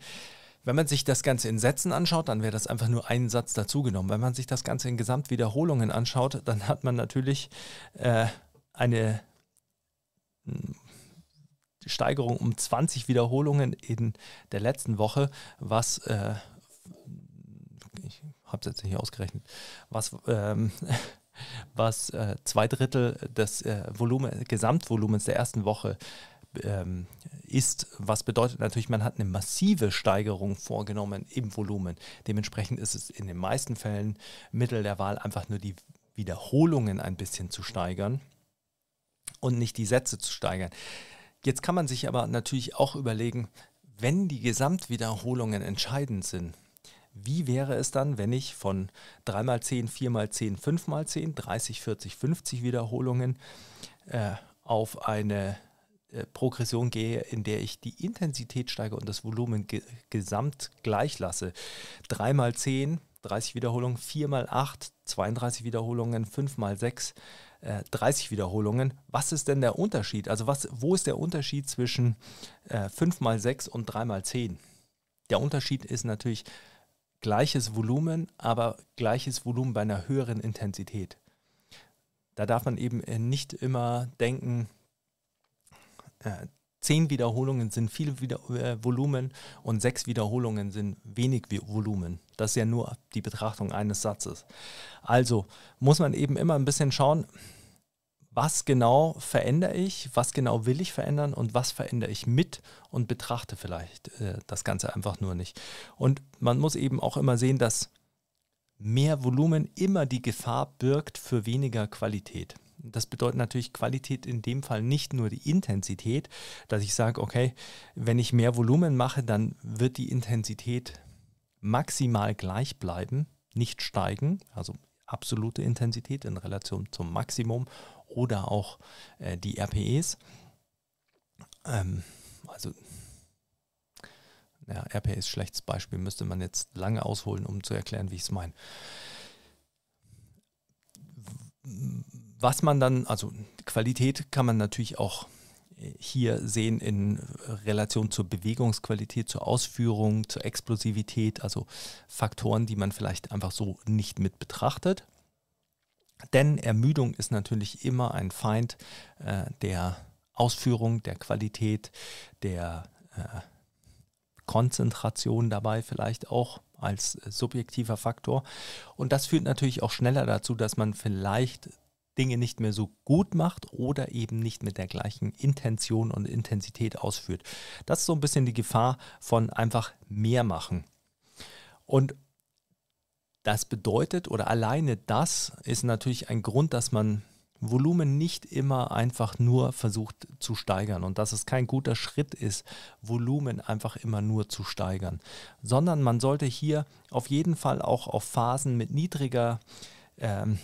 Wenn man sich das Ganze in Sätzen anschaut, dann wäre das einfach nur ein Satz dazugenommen. Wenn man sich das Ganze in Gesamtwiederholungen anschaut, dann hat man natürlich äh, eine hm, Steigerung um 20 Wiederholungen in der letzten Woche, was äh, ich habe es jetzt nicht ausgerechnet, was ähm, was äh, zwei Drittel des äh, Volumen, Gesamtvolumens der ersten Woche ähm, ist, was bedeutet natürlich, man hat eine massive Steigerung vorgenommen im Volumen. Dementsprechend ist es in den meisten Fällen Mittel der Wahl einfach nur die Wiederholungen ein bisschen zu steigern und nicht die Sätze zu steigern. Jetzt kann man sich aber natürlich auch überlegen, wenn die Gesamtwiederholungen entscheidend sind, wie wäre es dann, wenn ich von 3x10, 4x10, 5x10, 30, 40, 50 Wiederholungen äh, auf eine Progression gehe, in der ich die Intensität steige und das Volumen ge gesamt gleich lasse. 3 mal 10, 30 Wiederholungen, 4 mal 8, 32 Wiederholungen, 5 mal 6, äh, 30 Wiederholungen. Was ist denn der Unterschied? Also was, wo ist der Unterschied zwischen äh, 5 mal 6 und 3 mal 10? Der Unterschied ist natürlich gleiches Volumen, aber gleiches Volumen bei einer höheren Intensität. Da darf man eben äh, nicht immer denken, äh, zehn Wiederholungen sind viel Wieder äh, Volumen und sechs Wiederholungen sind wenig Volumen. Das ist ja nur die Betrachtung eines Satzes. Also muss man eben immer ein bisschen schauen, was genau verändere ich, was genau will ich verändern und was verändere ich mit und betrachte vielleicht äh, das Ganze einfach nur nicht. Und man muss eben auch immer sehen, dass mehr Volumen immer die Gefahr birgt für weniger Qualität. Das bedeutet natürlich Qualität in dem Fall nicht nur die Intensität, dass ich sage, okay, wenn ich mehr Volumen mache, dann wird die Intensität maximal gleich bleiben, nicht steigen, also absolute Intensität in Relation zum Maximum oder auch äh, die RPEs. Ähm, also ja, RPE ist schlechtes Beispiel, müsste man jetzt lange ausholen, um zu erklären, wie ich es meine. Was man dann, also Qualität kann man natürlich auch äh, hier sehen in Relation zur Bewegungsqualität, zur Ausführung, zur Explosivität, also Faktoren, die man vielleicht einfach so nicht mit betrachtet. Denn Ermüdung ist natürlich immer ein Feind äh, der Ausführung, der Qualität, der äh, Konzentration dabei vielleicht auch als subjektiver Faktor. Und das führt natürlich auch schneller dazu, dass man vielleicht Dinge nicht mehr so gut macht oder eben nicht mit der gleichen Intention und Intensität ausführt. Das ist so ein bisschen die Gefahr von einfach mehr machen. Und das bedeutet oder alleine das ist natürlich ein Grund, dass man Volumen nicht immer einfach nur versucht zu steigern und dass es kein guter Schritt ist, Volumen einfach immer nur zu steigern, sondern man sollte hier auf jeden Fall auch auf Phasen mit niedriger ähm,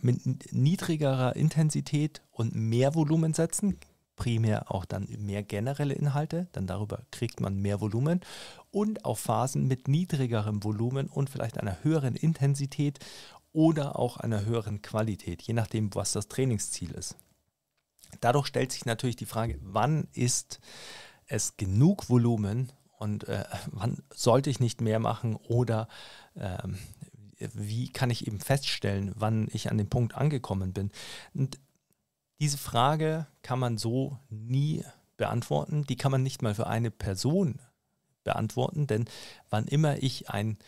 mit niedrigerer Intensität und mehr Volumen setzen, primär auch dann mehr generelle Inhalte, dann darüber kriegt man mehr Volumen und auf Phasen mit niedrigerem Volumen und vielleicht einer höheren Intensität oder auch einer höheren Qualität, je nachdem, was das Trainingsziel ist. Dadurch stellt sich natürlich die Frage, wann ist es genug Volumen und äh, wann sollte ich nicht mehr machen oder ähm, wie kann ich eben feststellen, wann ich an dem Punkt angekommen bin. Und diese Frage kann man so nie beantworten. Die kann man nicht mal für eine Person beantworten, denn wann immer ich ein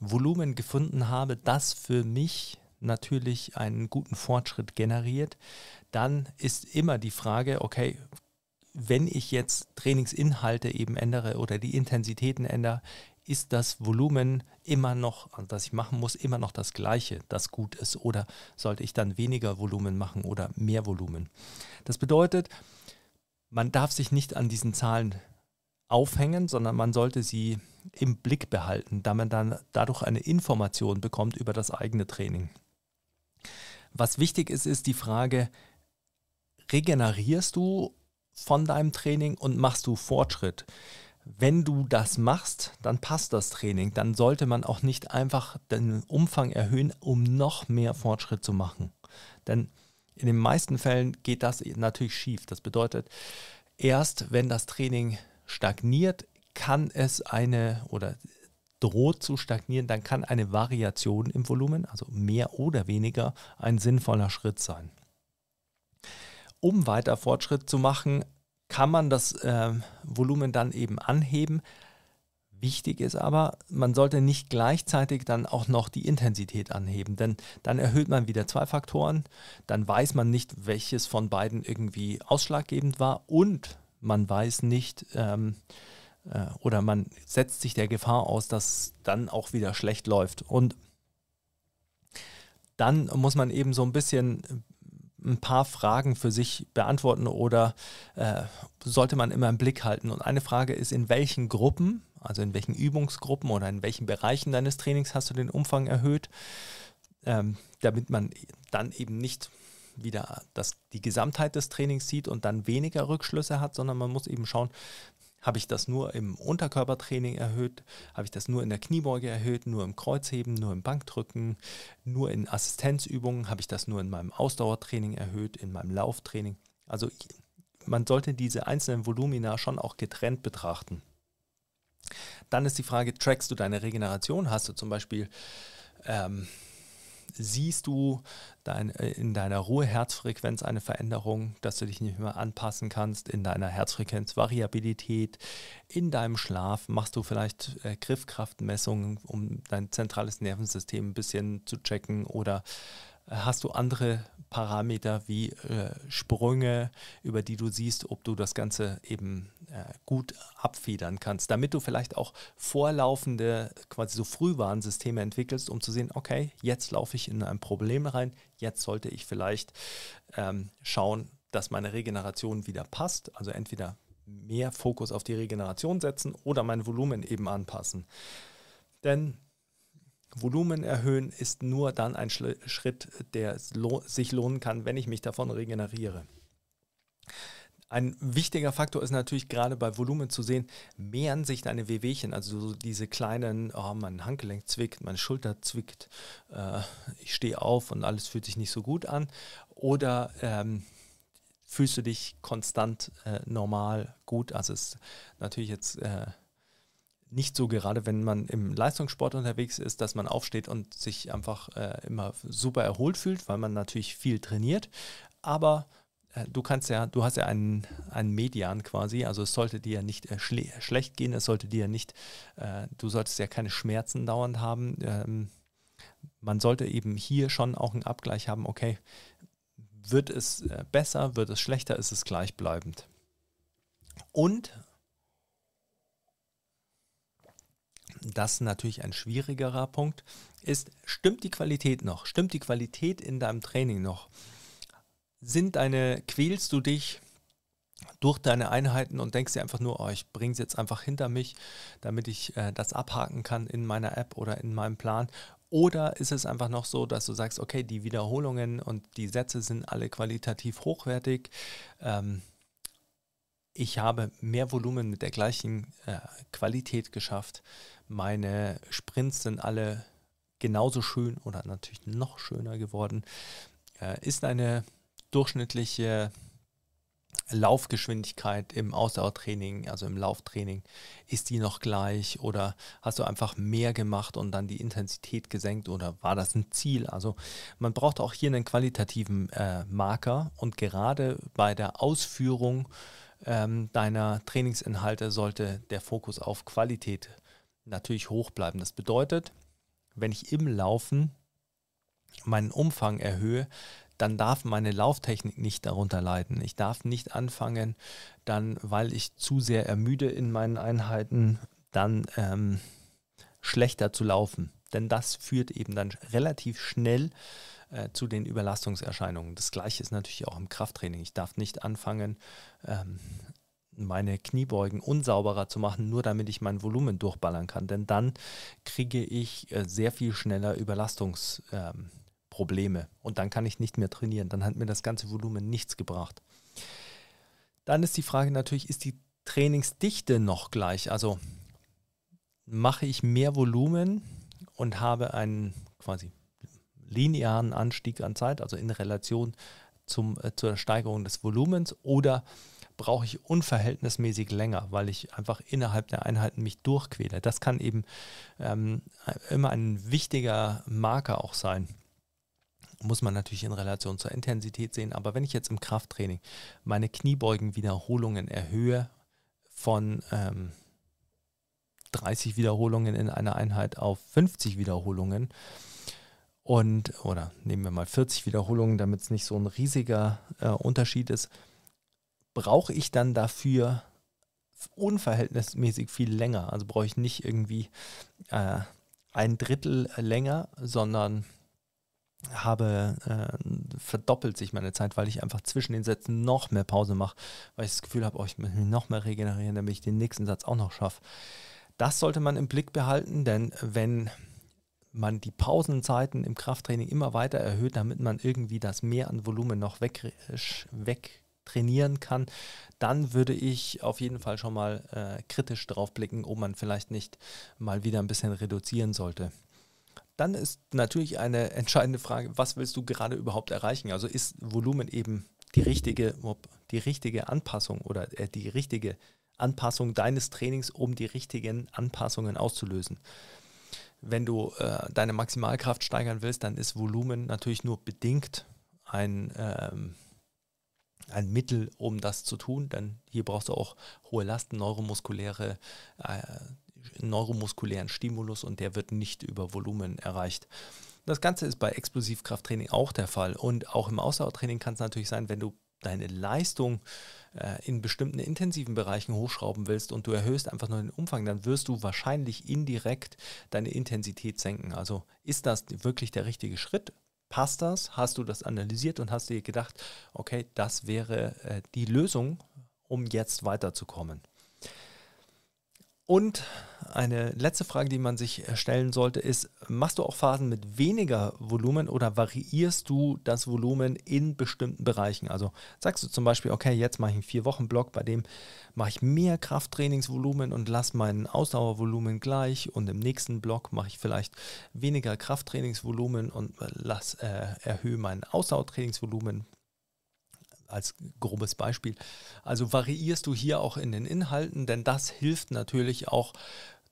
Volumen gefunden habe, das für mich natürlich einen guten Fortschritt generiert, dann ist immer die Frage, okay, wenn ich jetzt Trainingsinhalte eben ändere oder die Intensitäten ändere, ist das Volumen immer noch, das ich machen muss, immer noch das gleiche, das gut ist? Oder sollte ich dann weniger Volumen machen oder mehr Volumen? Das bedeutet, man darf sich nicht an diesen Zahlen aufhängen, sondern man sollte sie im Blick behalten, da man dann dadurch eine Information bekommt über das eigene Training. Was wichtig ist, ist die Frage, regenerierst du von deinem Training und machst du Fortschritt? Wenn du das machst, dann passt das Training. Dann sollte man auch nicht einfach den Umfang erhöhen, um noch mehr Fortschritt zu machen. Denn in den meisten Fällen geht das natürlich schief. Das bedeutet, erst wenn das Training stagniert, kann es eine oder droht zu stagnieren, dann kann eine Variation im Volumen, also mehr oder weniger, ein sinnvoller Schritt sein. Um weiter Fortschritt zu machen, kann man das äh, Volumen dann eben anheben. Wichtig ist aber, man sollte nicht gleichzeitig dann auch noch die Intensität anheben, denn dann erhöht man wieder zwei Faktoren, dann weiß man nicht, welches von beiden irgendwie ausschlaggebend war und man weiß nicht ähm, äh, oder man setzt sich der Gefahr aus, dass dann auch wieder schlecht läuft. Und dann muss man eben so ein bisschen ein paar Fragen für sich beantworten oder äh, sollte man immer im Blick halten. Und eine Frage ist, in welchen Gruppen, also in welchen Übungsgruppen oder in welchen Bereichen deines Trainings hast du den Umfang erhöht, ähm, damit man dann eben nicht wieder das, die Gesamtheit des Trainings sieht und dann weniger Rückschlüsse hat, sondern man muss eben schauen, habe ich das nur im Unterkörpertraining erhöht? Habe ich das nur in der Kniebeuge erhöht? Nur im Kreuzheben? Nur im Bankdrücken? Nur in Assistenzübungen? Habe ich das nur in meinem Ausdauertraining erhöht? In meinem Lauftraining? Also man sollte diese einzelnen Volumina schon auch getrennt betrachten. Dann ist die Frage, trackst du deine Regeneration? Hast du zum Beispiel ähm, siehst du dein, äh, in deiner Ruheherzfrequenz eine Veränderung, dass du dich nicht mehr anpassen kannst, in deiner Herzfrequenzvariabilität, in deinem Schlaf? Machst du vielleicht äh, Griffkraftmessungen, um dein zentrales Nervensystem ein bisschen zu checken oder hast du andere Parameter wie äh, Sprünge, über die du siehst, ob du das Ganze eben äh, gut abfedern kannst, damit du vielleicht auch vorlaufende, quasi so Frühwarnsysteme entwickelst, um zu sehen, okay, jetzt laufe ich in ein Problem rein, jetzt sollte ich vielleicht ähm, schauen, dass meine Regeneration wieder passt, also entweder mehr Fokus auf die Regeneration setzen oder mein Volumen eben anpassen. Denn Volumen erhöhen ist nur dann ein Schritt, der sich lohnen kann, wenn ich mich davon regeneriere. Ein wichtiger Faktor ist natürlich gerade bei Volumen zu sehen, mehren sich deine Wehwehchen, also so diese kleinen, oh, mein Handgelenk zwickt, meine Schulter zwickt, äh, ich stehe auf und alles fühlt sich nicht so gut an. Oder ähm, fühlst du dich konstant äh, normal gut? Also es ist natürlich jetzt äh, nicht so gerade, wenn man im Leistungssport unterwegs ist, dass man aufsteht und sich einfach äh, immer super erholt fühlt, weil man natürlich viel trainiert. Aber du kannst ja, du hast ja einen, einen Median quasi, also es sollte dir nicht äh, schle schlecht gehen, es sollte dir nicht, äh, du solltest ja keine Schmerzen dauernd haben. Ähm, man sollte eben hier schon auch einen Abgleich haben, okay, wird es äh, besser, wird es schlechter, ist es gleichbleibend. Und das natürlich ein schwierigerer Punkt, ist, stimmt die Qualität noch? Stimmt die Qualität in deinem Training noch? Sind deine, quälst du dich durch deine Einheiten und denkst dir einfach nur, oh, ich bringe es jetzt einfach hinter mich, damit ich äh, das abhaken kann in meiner App oder in meinem Plan? Oder ist es einfach noch so, dass du sagst, okay, die Wiederholungen und die Sätze sind alle qualitativ hochwertig? Ähm, ich habe mehr Volumen mit der gleichen äh, Qualität geschafft. Meine Sprints sind alle genauso schön oder natürlich noch schöner geworden. Äh, ist eine durchschnittliche Laufgeschwindigkeit im Ausdauertraining, also im Lauftraining, ist die noch gleich oder hast du einfach mehr gemacht und dann die Intensität gesenkt oder war das ein Ziel? Also man braucht auch hier einen qualitativen äh, Marker und gerade bei der Ausführung ähm, deiner Trainingsinhalte sollte der Fokus auf Qualität natürlich hoch bleiben. Das bedeutet, wenn ich im Laufen meinen Umfang erhöhe, dann darf meine Lauftechnik nicht darunter leiden. Ich darf nicht anfangen, dann, weil ich zu sehr ermüde in meinen Einheiten, dann ähm, schlechter zu laufen. Denn das führt eben dann relativ schnell äh, zu den Überlastungserscheinungen. Das gleiche ist natürlich auch im Krafttraining. Ich darf nicht anfangen, ähm, meine Kniebeugen unsauberer zu machen, nur damit ich mein Volumen durchballern kann. Denn dann kriege ich äh, sehr viel schneller Überlastungsprobleme ähm, und dann kann ich nicht mehr trainieren. Dann hat mir das ganze Volumen nichts gebracht. Dann ist die Frage natürlich, ist die Trainingsdichte noch gleich? Also mache ich mehr Volumen und habe einen quasi linearen Anstieg an Zeit, also in Relation zum, äh, zur Steigerung des Volumens, oder brauche ich unverhältnismäßig länger, weil ich einfach innerhalb der Einheiten mich durchquäle. Das kann eben ähm, immer ein wichtiger Marker auch sein. Muss man natürlich in Relation zur Intensität sehen. Aber wenn ich jetzt im Krafttraining meine Kniebeugen-Wiederholungen erhöhe von ähm, 30 Wiederholungen in einer Einheit auf 50 Wiederholungen, und, oder nehmen wir mal 40 Wiederholungen, damit es nicht so ein riesiger äh, Unterschied ist, brauche ich dann dafür unverhältnismäßig viel länger. Also brauche ich nicht irgendwie äh, ein Drittel länger, sondern habe äh, verdoppelt sich meine Zeit, weil ich einfach zwischen den Sätzen noch mehr Pause mache, weil ich das Gefühl habe, oh, ich muss mich noch mehr regenerieren, damit ich den nächsten Satz auch noch schaffe. Das sollte man im Blick behalten, denn wenn man die Pausenzeiten im Krafttraining immer weiter erhöht, damit man irgendwie das mehr an Volumen noch weg, weg trainieren kann, dann würde ich auf jeden Fall schon mal äh, kritisch drauf blicken, ob man vielleicht nicht mal wieder ein bisschen reduzieren sollte. Dann ist natürlich eine entscheidende Frage, was willst du gerade überhaupt erreichen? Also ist Volumen eben die richtige, die richtige Anpassung oder äh, die richtige Anpassung deines Trainings, um die richtigen Anpassungen auszulösen? Wenn du äh, deine Maximalkraft steigern willst, dann ist Volumen natürlich nur bedingt ein, ähm, ein Mittel, um das zu tun. Denn hier brauchst du auch hohe Lasten, neuromuskuläre äh, neuromuskulären Stimulus und der wird nicht über Volumen erreicht. Das Ganze ist bei Explosivkrafttraining auch der Fall. Und auch im Ausdauertraining kann es natürlich sein, wenn du deine Leistung äh, in bestimmten intensiven Bereichen hochschrauben willst und du erhöhst einfach nur den Umfang, dann wirst du wahrscheinlich indirekt deine Intensität senken. Also ist das wirklich der richtige Schritt? Passt das? Hast du das analysiert und hast dir gedacht, okay, das wäre äh, die Lösung, um jetzt weiterzukommen? Und eine letzte Frage, die man sich stellen sollte, ist, machst du auch Phasen mit weniger Volumen oder variierst du das Volumen in bestimmten Bereichen? Also sagst du zum Beispiel, okay, jetzt mache ich einen Vier-Wochen-Block, bei dem mache ich mehr Krafttrainingsvolumen und lasse mein Ausdauervolumen gleich und im nächsten Block mache ich vielleicht weniger Krafttrainingsvolumen und lass, äh, erhöhe mein Ausdauertrainingsvolumen als grobes Beispiel. Also variierst du hier auch in den Inhalten, denn das hilft natürlich auch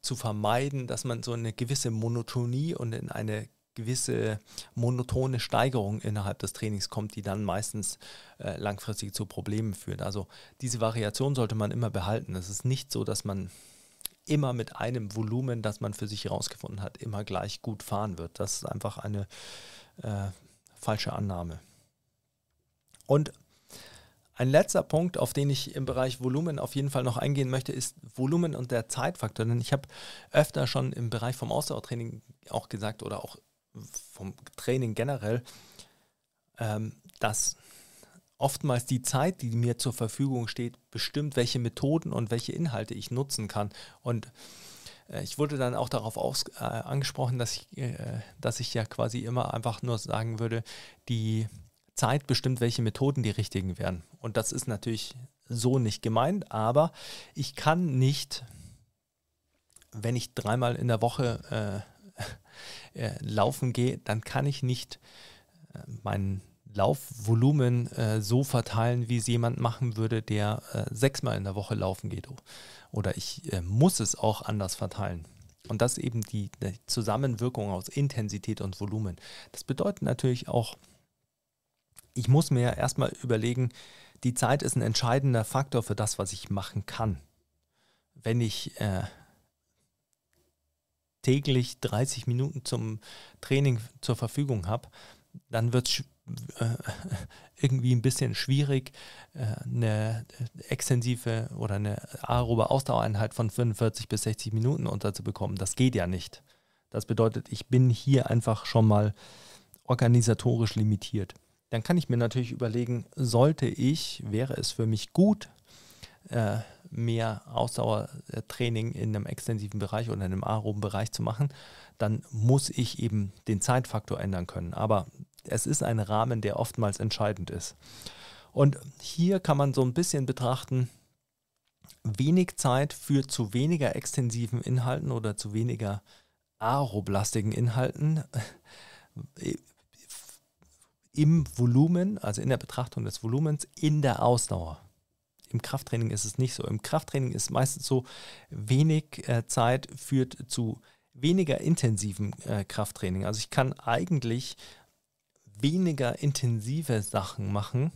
zu vermeiden, dass man so eine gewisse Monotonie und in eine gewisse monotone Steigerung innerhalb des Trainings kommt, die dann meistens äh, langfristig zu Problemen führt. Also diese Variation sollte man immer behalten. Es ist nicht so, dass man immer mit einem Volumen, das man für sich herausgefunden hat, immer gleich gut fahren wird. Das ist einfach eine äh, falsche Annahme. Und ein letzter Punkt, auf den ich im Bereich Volumen auf jeden Fall noch eingehen möchte, ist Volumen und der Zeitfaktor. Denn ich habe öfter schon im Bereich vom Ausdauertraining auch gesagt oder auch vom Training generell, ähm, dass oftmals die Zeit, die mir zur Verfügung steht, bestimmt, welche Methoden und welche Inhalte ich nutzen kann. Und äh, ich wurde dann auch darauf aus, äh, angesprochen, dass ich, äh, dass ich ja quasi immer einfach nur sagen würde, die Zeit bestimmt, welche Methoden die richtigen wären. Und das ist natürlich so nicht gemeint, aber ich kann nicht, wenn ich dreimal in der Woche äh, äh, laufen gehe, dann kann ich nicht äh, mein Laufvolumen äh, so verteilen, wie es jemand machen würde, der äh, sechsmal in der Woche laufen geht. Oder ich äh, muss es auch anders verteilen. Und das eben die, die Zusammenwirkung aus Intensität und Volumen. Das bedeutet natürlich auch, ich muss mir erstmal überlegen, die Zeit ist ein entscheidender Faktor für das, was ich machen kann. Wenn ich äh, täglich 30 Minuten zum Training zur Verfügung habe, dann wird es äh, irgendwie ein bisschen schwierig, äh, eine extensive oder eine aerobe Ausdauereinheit von 45 bis 60 Minuten unterzubekommen. Das geht ja nicht. Das bedeutet, ich bin hier einfach schon mal organisatorisch limitiert dann kann ich mir natürlich überlegen, sollte ich, wäre es für mich gut, äh, mehr Ausdauertraining in einem extensiven Bereich oder in einem aeroben Bereich zu machen, dann muss ich eben den Zeitfaktor ändern können. Aber es ist ein Rahmen, der oftmals entscheidend ist. Und hier kann man so ein bisschen betrachten, wenig Zeit führt zu weniger extensiven Inhalten oder zu weniger aeroblastigen Inhalten im Volumen, also in der Betrachtung des Volumens, in der Ausdauer. Im Krafttraining ist es nicht so. Im Krafttraining ist meistens so, wenig äh, Zeit führt zu weniger intensivem äh, Krafttraining. Also ich kann eigentlich weniger intensive Sachen machen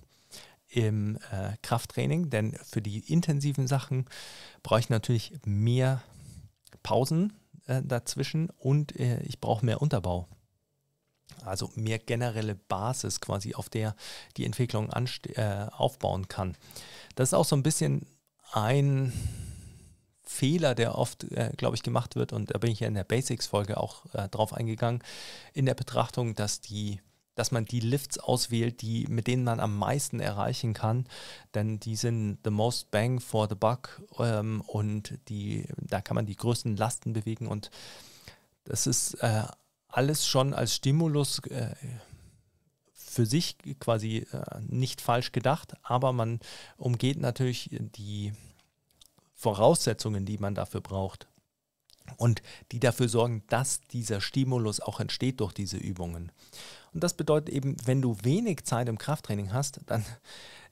im äh, Krafttraining, denn für die intensiven Sachen brauche ich natürlich mehr Pausen äh, dazwischen und äh, ich brauche mehr Unterbau. Also mehr generelle Basis quasi, auf der die Entwicklung äh, aufbauen kann. Das ist auch so ein bisschen ein Fehler, der oft, äh, glaube ich, gemacht wird, und da bin ich ja in der Basics-Folge auch äh, drauf eingegangen, in der Betrachtung, dass die dass man die Lifts auswählt, die, mit denen man am meisten erreichen kann, denn die sind the most bang for the buck ähm, und die, da kann man die größten Lasten bewegen und das ist äh, alles schon als Stimulus äh, für sich quasi äh, nicht falsch gedacht, aber man umgeht natürlich die Voraussetzungen, die man dafür braucht und die dafür sorgen, dass dieser Stimulus auch entsteht durch diese Übungen. Und das bedeutet eben, wenn du wenig Zeit im Krafttraining hast, dann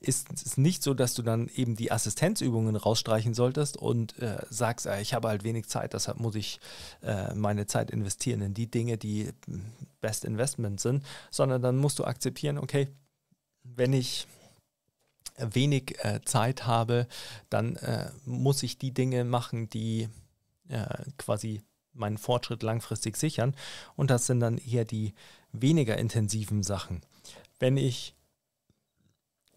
ist es nicht so, dass du dann eben die Assistenzübungen rausstreichen solltest und äh, sagst, äh, ich habe halt wenig Zeit, deshalb muss ich äh, meine Zeit investieren in die Dinge, die Best Investment sind, sondern dann musst du akzeptieren, okay, wenn ich wenig äh, Zeit habe, dann äh, muss ich die Dinge machen, die äh, quasi meinen Fortschritt langfristig sichern. Und das sind dann eher die weniger intensiven Sachen. Wenn ich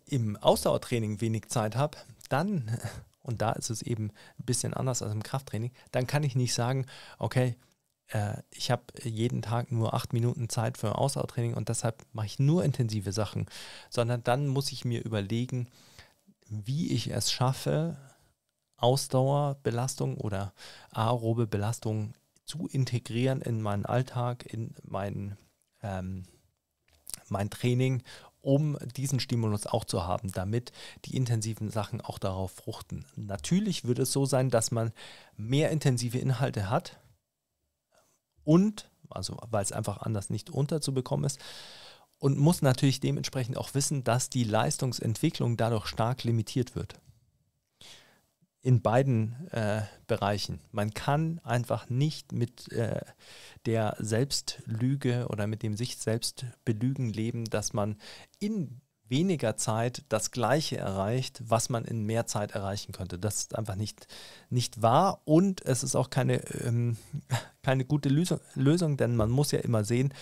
im Ausdauertraining wenig Zeit habe, dann, und da ist es eben ein bisschen anders als im Krafttraining, dann kann ich nicht sagen, okay, äh, ich habe jeden Tag nur acht Minuten Zeit für Ausdauertraining und deshalb mache ich nur intensive Sachen, sondern dann muss ich mir überlegen, wie ich es schaffe, Ausdauerbelastung oder aerobe Belastung zu integrieren in meinen Alltag, in mein, ähm, mein Training, um diesen Stimulus auch zu haben, damit die intensiven Sachen auch darauf fruchten. Natürlich wird es so sein, dass man mehr intensive Inhalte hat und, also weil es einfach anders nicht unterzubekommen ist, und muss natürlich dementsprechend auch wissen, dass die Leistungsentwicklung dadurch stark limitiert wird in beiden äh, Bereichen. Man kann einfach nicht mit äh, der Selbstlüge oder mit dem sich selbst belügen leben, dass man in weniger Zeit das Gleiche erreicht, was man in mehr Zeit erreichen könnte. Das ist einfach nicht, nicht wahr und es ist auch keine, ähm, keine gute Lösung, Lösung, denn man muss ja immer sehen,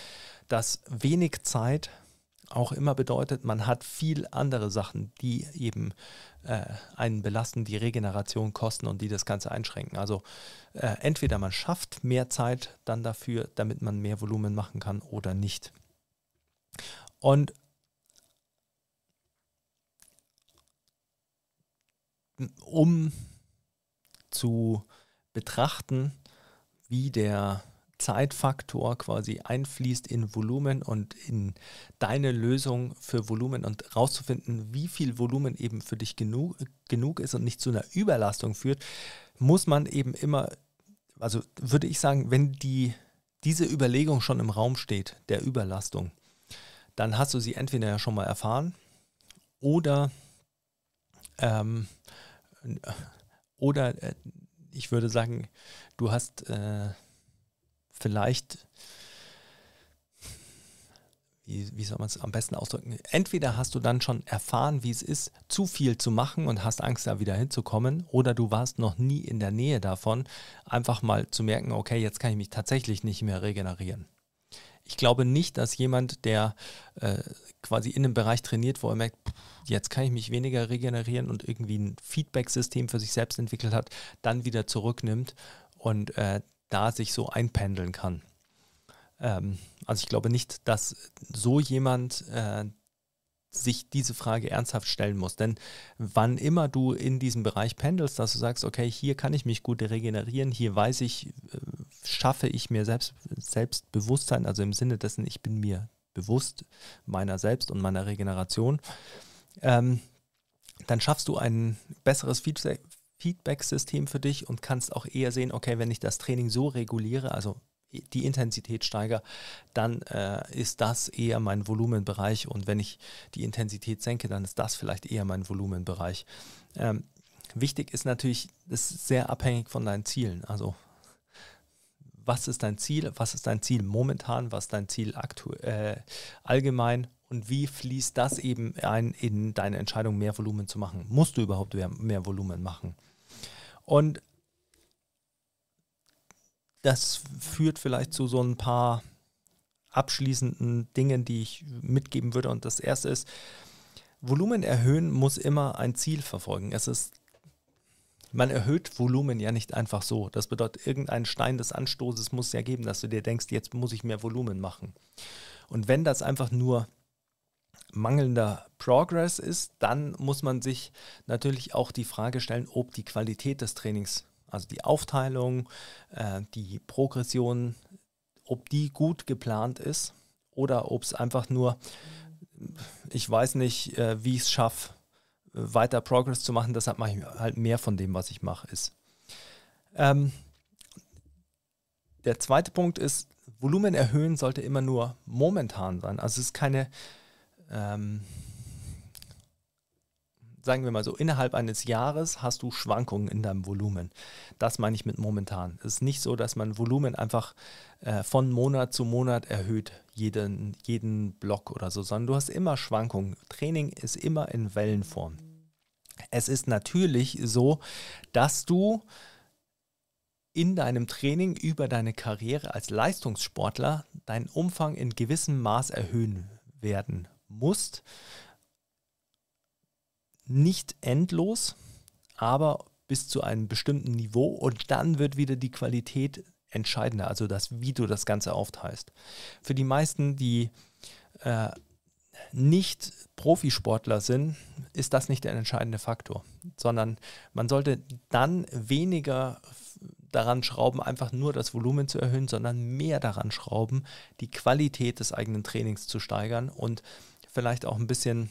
dass wenig Zeit auch immer bedeutet, man hat viel andere Sachen, die eben äh, einen belasten, die Regeneration kosten und die das Ganze einschränken. Also äh, entweder man schafft mehr Zeit dann dafür, damit man mehr Volumen machen kann oder nicht. Und um zu betrachten, wie der Zeitfaktor quasi einfließt in Volumen und in deine Lösung für Volumen und rauszufinden, wie viel Volumen eben für dich genug, genug ist und nicht zu einer Überlastung führt, muss man eben immer, also würde ich sagen, wenn die, diese Überlegung schon im Raum steht, der Überlastung, dann hast du sie entweder ja schon mal erfahren oder, ähm, oder äh, ich würde sagen, du hast äh, vielleicht, wie, wie soll man es am besten ausdrücken, entweder hast du dann schon erfahren, wie es ist, zu viel zu machen und hast Angst, da wieder hinzukommen, oder du warst noch nie in der Nähe davon, einfach mal zu merken, okay, jetzt kann ich mich tatsächlich nicht mehr regenerieren. Ich glaube nicht, dass jemand, der äh, quasi in einem Bereich trainiert, wo er merkt, jetzt kann ich mich weniger regenerieren und irgendwie ein Feedback-System für sich selbst entwickelt hat, dann wieder zurücknimmt und äh, da sich so einpendeln kann. Ähm, also ich glaube nicht, dass so jemand äh, sich diese Frage ernsthaft stellen muss. Denn wann immer du in diesem Bereich pendelst, dass du sagst, okay, hier kann ich mich gut regenerieren, hier weiß ich, äh, schaffe ich mir selbst, Selbstbewusstsein, also im Sinne dessen, ich bin mir bewusst meiner selbst und meiner Regeneration, ähm, dann schaffst du ein besseres Feedback, Feedback-System für dich und kannst auch eher sehen, okay, wenn ich das Training so reguliere, also die Intensität steigere, dann äh, ist das eher mein Volumenbereich und wenn ich die Intensität senke, dann ist das vielleicht eher mein Volumenbereich. Ähm, wichtig ist natürlich, das ist sehr abhängig von deinen Zielen. Also was ist dein Ziel? Was ist dein Ziel momentan? Was ist dein Ziel äh, allgemein? Und wie fließt das eben ein in deine Entscheidung, mehr Volumen zu machen? Musst du überhaupt mehr, mehr Volumen machen? Und das führt vielleicht zu so ein paar abschließenden Dingen, die ich mitgeben würde. Und das erste ist, Volumen erhöhen muss immer ein Ziel verfolgen. Es ist, man erhöht Volumen ja nicht einfach so. Das bedeutet, irgendein Stein des Anstoßes muss ja geben, dass du dir denkst, jetzt muss ich mehr Volumen machen. Und wenn das einfach nur mangelnder Progress ist, dann muss man sich natürlich auch die Frage stellen, ob die Qualität des Trainings, also die Aufteilung, äh, die Progression, ob die gut geplant ist oder ob es einfach nur, ich weiß nicht, äh, wie ich es schaffe, weiter Progress zu machen, deshalb mache ich halt mehr von dem, was ich mache, ist. Ähm, der zweite Punkt ist, Volumen erhöhen sollte immer nur momentan sein. Also es ist keine ähm, sagen wir mal so, innerhalb eines Jahres hast du Schwankungen in deinem Volumen. Das meine ich mit momentan. Es ist nicht so, dass man Volumen einfach äh, von Monat zu Monat erhöht, jeden, jeden Block oder so, sondern du hast immer Schwankungen. Training ist immer in Wellenform. Es ist natürlich so, dass du in deinem Training über deine Karriere als Leistungssportler deinen Umfang in gewissem Maß erhöhen werden musst. Nicht endlos, aber bis zu einem bestimmten Niveau und dann wird wieder die Qualität entscheidender, also das, wie du das Ganze aufteilst. Für die meisten, die äh, nicht Profisportler sind, ist das nicht der entscheidende Faktor, sondern man sollte dann weniger daran schrauben, einfach nur das Volumen zu erhöhen, sondern mehr daran schrauben, die Qualität des eigenen Trainings zu steigern und vielleicht auch ein bisschen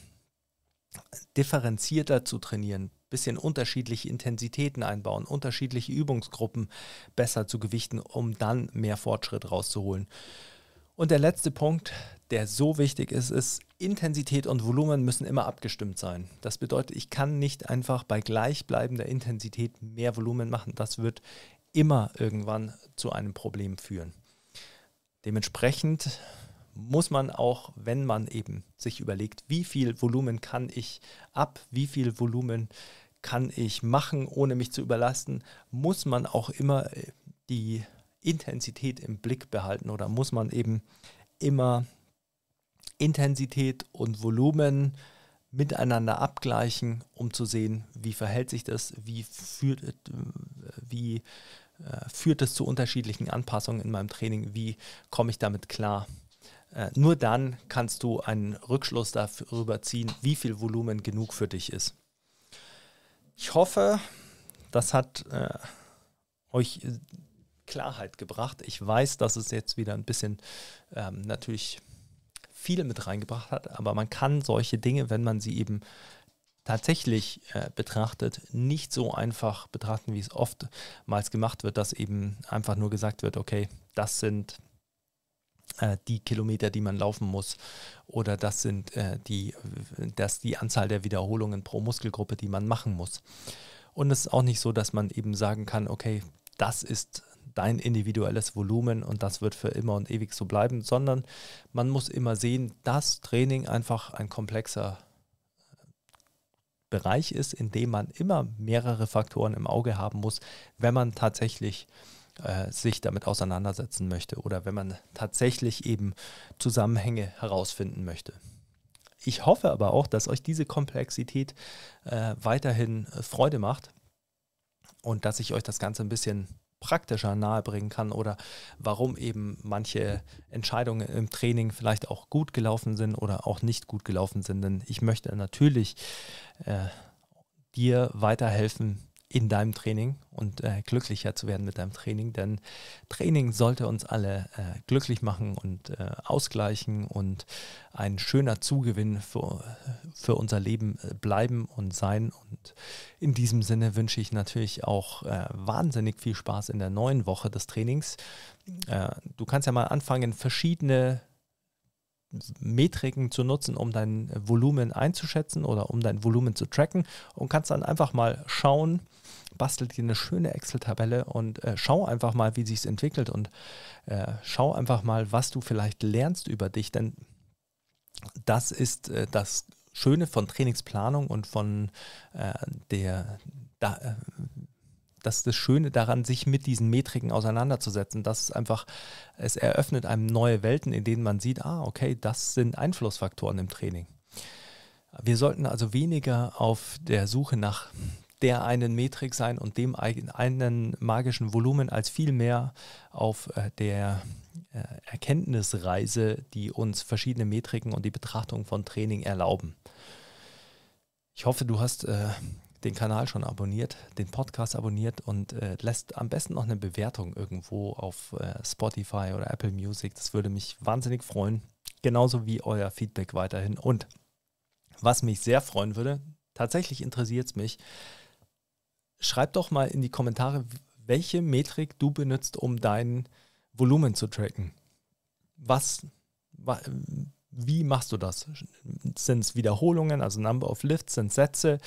differenzierter zu trainieren, ein bisschen unterschiedliche Intensitäten einbauen, unterschiedliche Übungsgruppen besser zu gewichten, um dann mehr Fortschritt rauszuholen. Und der letzte Punkt, der so wichtig ist, ist, Intensität und Volumen müssen immer abgestimmt sein. Das bedeutet, ich kann nicht einfach bei gleichbleibender Intensität mehr Volumen machen. Das wird immer irgendwann zu einem Problem führen. Dementsprechend muss man auch, wenn man eben sich überlegt, wie viel Volumen kann ich ab, wie viel Volumen kann ich machen, ohne mich zu überlasten, muss man auch immer äh, die Intensität im Blick behalten oder muss man eben immer Intensität und Volumen miteinander abgleichen, um zu sehen, wie verhält sich das, wie führt, äh, wie, äh, führt es zu unterschiedlichen Anpassungen in meinem Training, wie komme ich damit klar. Äh, nur dann kannst du einen Rückschluss darüber ziehen, wie viel Volumen genug für dich ist. Ich hoffe, das hat äh, euch Klarheit gebracht. Ich weiß, dass es jetzt wieder ein bisschen ähm, natürlich viel mit reingebracht hat, aber man kann solche Dinge, wenn man sie eben tatsächlich äh, betrachtet, nicht so einfach betrachten, wie es oftmals gemacht wird, dass eben einfach nur gesagt wird, okay, das sind äh, die Kilometer, die man laufen muss, oder das sind äh, die, das die Anzahl der Wiederholungen pro Muskelgruppe, die man machen muss. Und es ist auch nicht so, dass man eben sagen kann, okay, das ist dein individuelles Volumen und das wird für immer und ewig so bleiben, sondern man muss immer sehen, dass Training einfach ein komplexer äh, Bereich ist, in dem man immer mehrere Faktoren im Auge haben muss, wenn man tatsächlich äh, sich damit auseinandersetzen möchte oder wenn man tatsächlich eben Zusammenhänge herausfinden möchte. Ich hoffe aber auch, dass euch diese Komplexität äh, weiterhin äh, Freude macht und dass ich euch das Ganze ein bisschen praktischer nahebringen kann oder warum eben manche Entscheidungen im Training vielleicht auch gut gelaufen sind oder auch nicht gut gelaufen sind. Denn ich möchte natürlich äh, dir weiterhelfen, in deinem Training und äh, glücklicher zu werden mit deinem Training, denn Training sollte uns alle äh, glücklich machen und äh, ausgleichen und ein schöner Zugewinn für, für unser Leben äh, bleiben und sein. Und in diesem Sinne wünsche ich natürlich auch äh, wahnsinnig viel Spaß in der neuen Woche des Trainings. Äh, du kannst ja mal anfangen, verschiedene Metriken zu nutzen, um dein Volumen einzuschätzen oder um dein Volumen zu tracken. Und kannst dann einfach mal schauen, bastelt dir eine schöne Excel-Tabelle und äh, schau einfach mal, wie sich es entwickelt und äh, schau einfach mal, was du vielleicht lernst über dich, denn das ist äh, das Schöne von Trainingsplanung und von äh, der da, äh, das ist das Schöne daran, sich mit diesen Metriken auseinanderzusetzen. Das ist einfach, es eröffnet einem neue Welten, in denen man sieht, ah, okay, das sind Einflussfaktoren im Training. Wir sollten also weniger auf der Suche nach der einen Metrik sein und dem einen magischen Volumen als vielmehr auf äh, der äh, Erkenntnisreise, die uns verschiedene Metriken und die Betrachtung von Training erlauben. Ich hoffe, du hast äh, den Kanal schon abonniert, den Podcast abonniert und äh, lässt am besten noch eine Bewertung irgendwo auf äh, Spotify oder Apple Music. Das würde mich wahnsinnig freuen. Genauso wie euer Feedback weiterhin. Und was mich sehr freuen würde, tatsächlich interessiert es mich, schreib doch mal in die Kommentare, welche Metrik du benutzt, um dein Volumen zu tracken. Was, wie machst du das? Sind es Wiederholungen, also Number of Lifts, sind Sätze,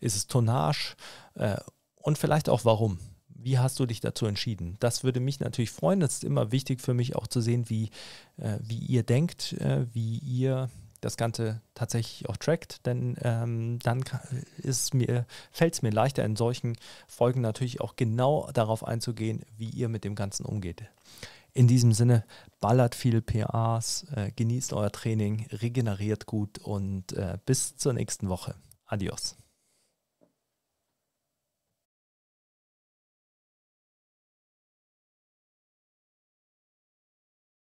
ist es Tonnage äh, und vielleicht auch warum? Wie hast du dich dazu entschieden? Das würde mich natürlich freuen. Das ist immer wichtig für mich auch zu sehen, wie, äh, wie ihr denkt, äh, wie ihr das Ganze tatsächlich auch trackt, denn ähm, dann fällt es mir leichter, in solchen Folgen natürlich auch genau darauf einzugehen, wie ihr mit dem Ganzen umgeht. In diesem Sinne, ballert viel PAs, äh, genießt euer Training, regeneriert gut und äh, bis zur nächsten Woche. Adios.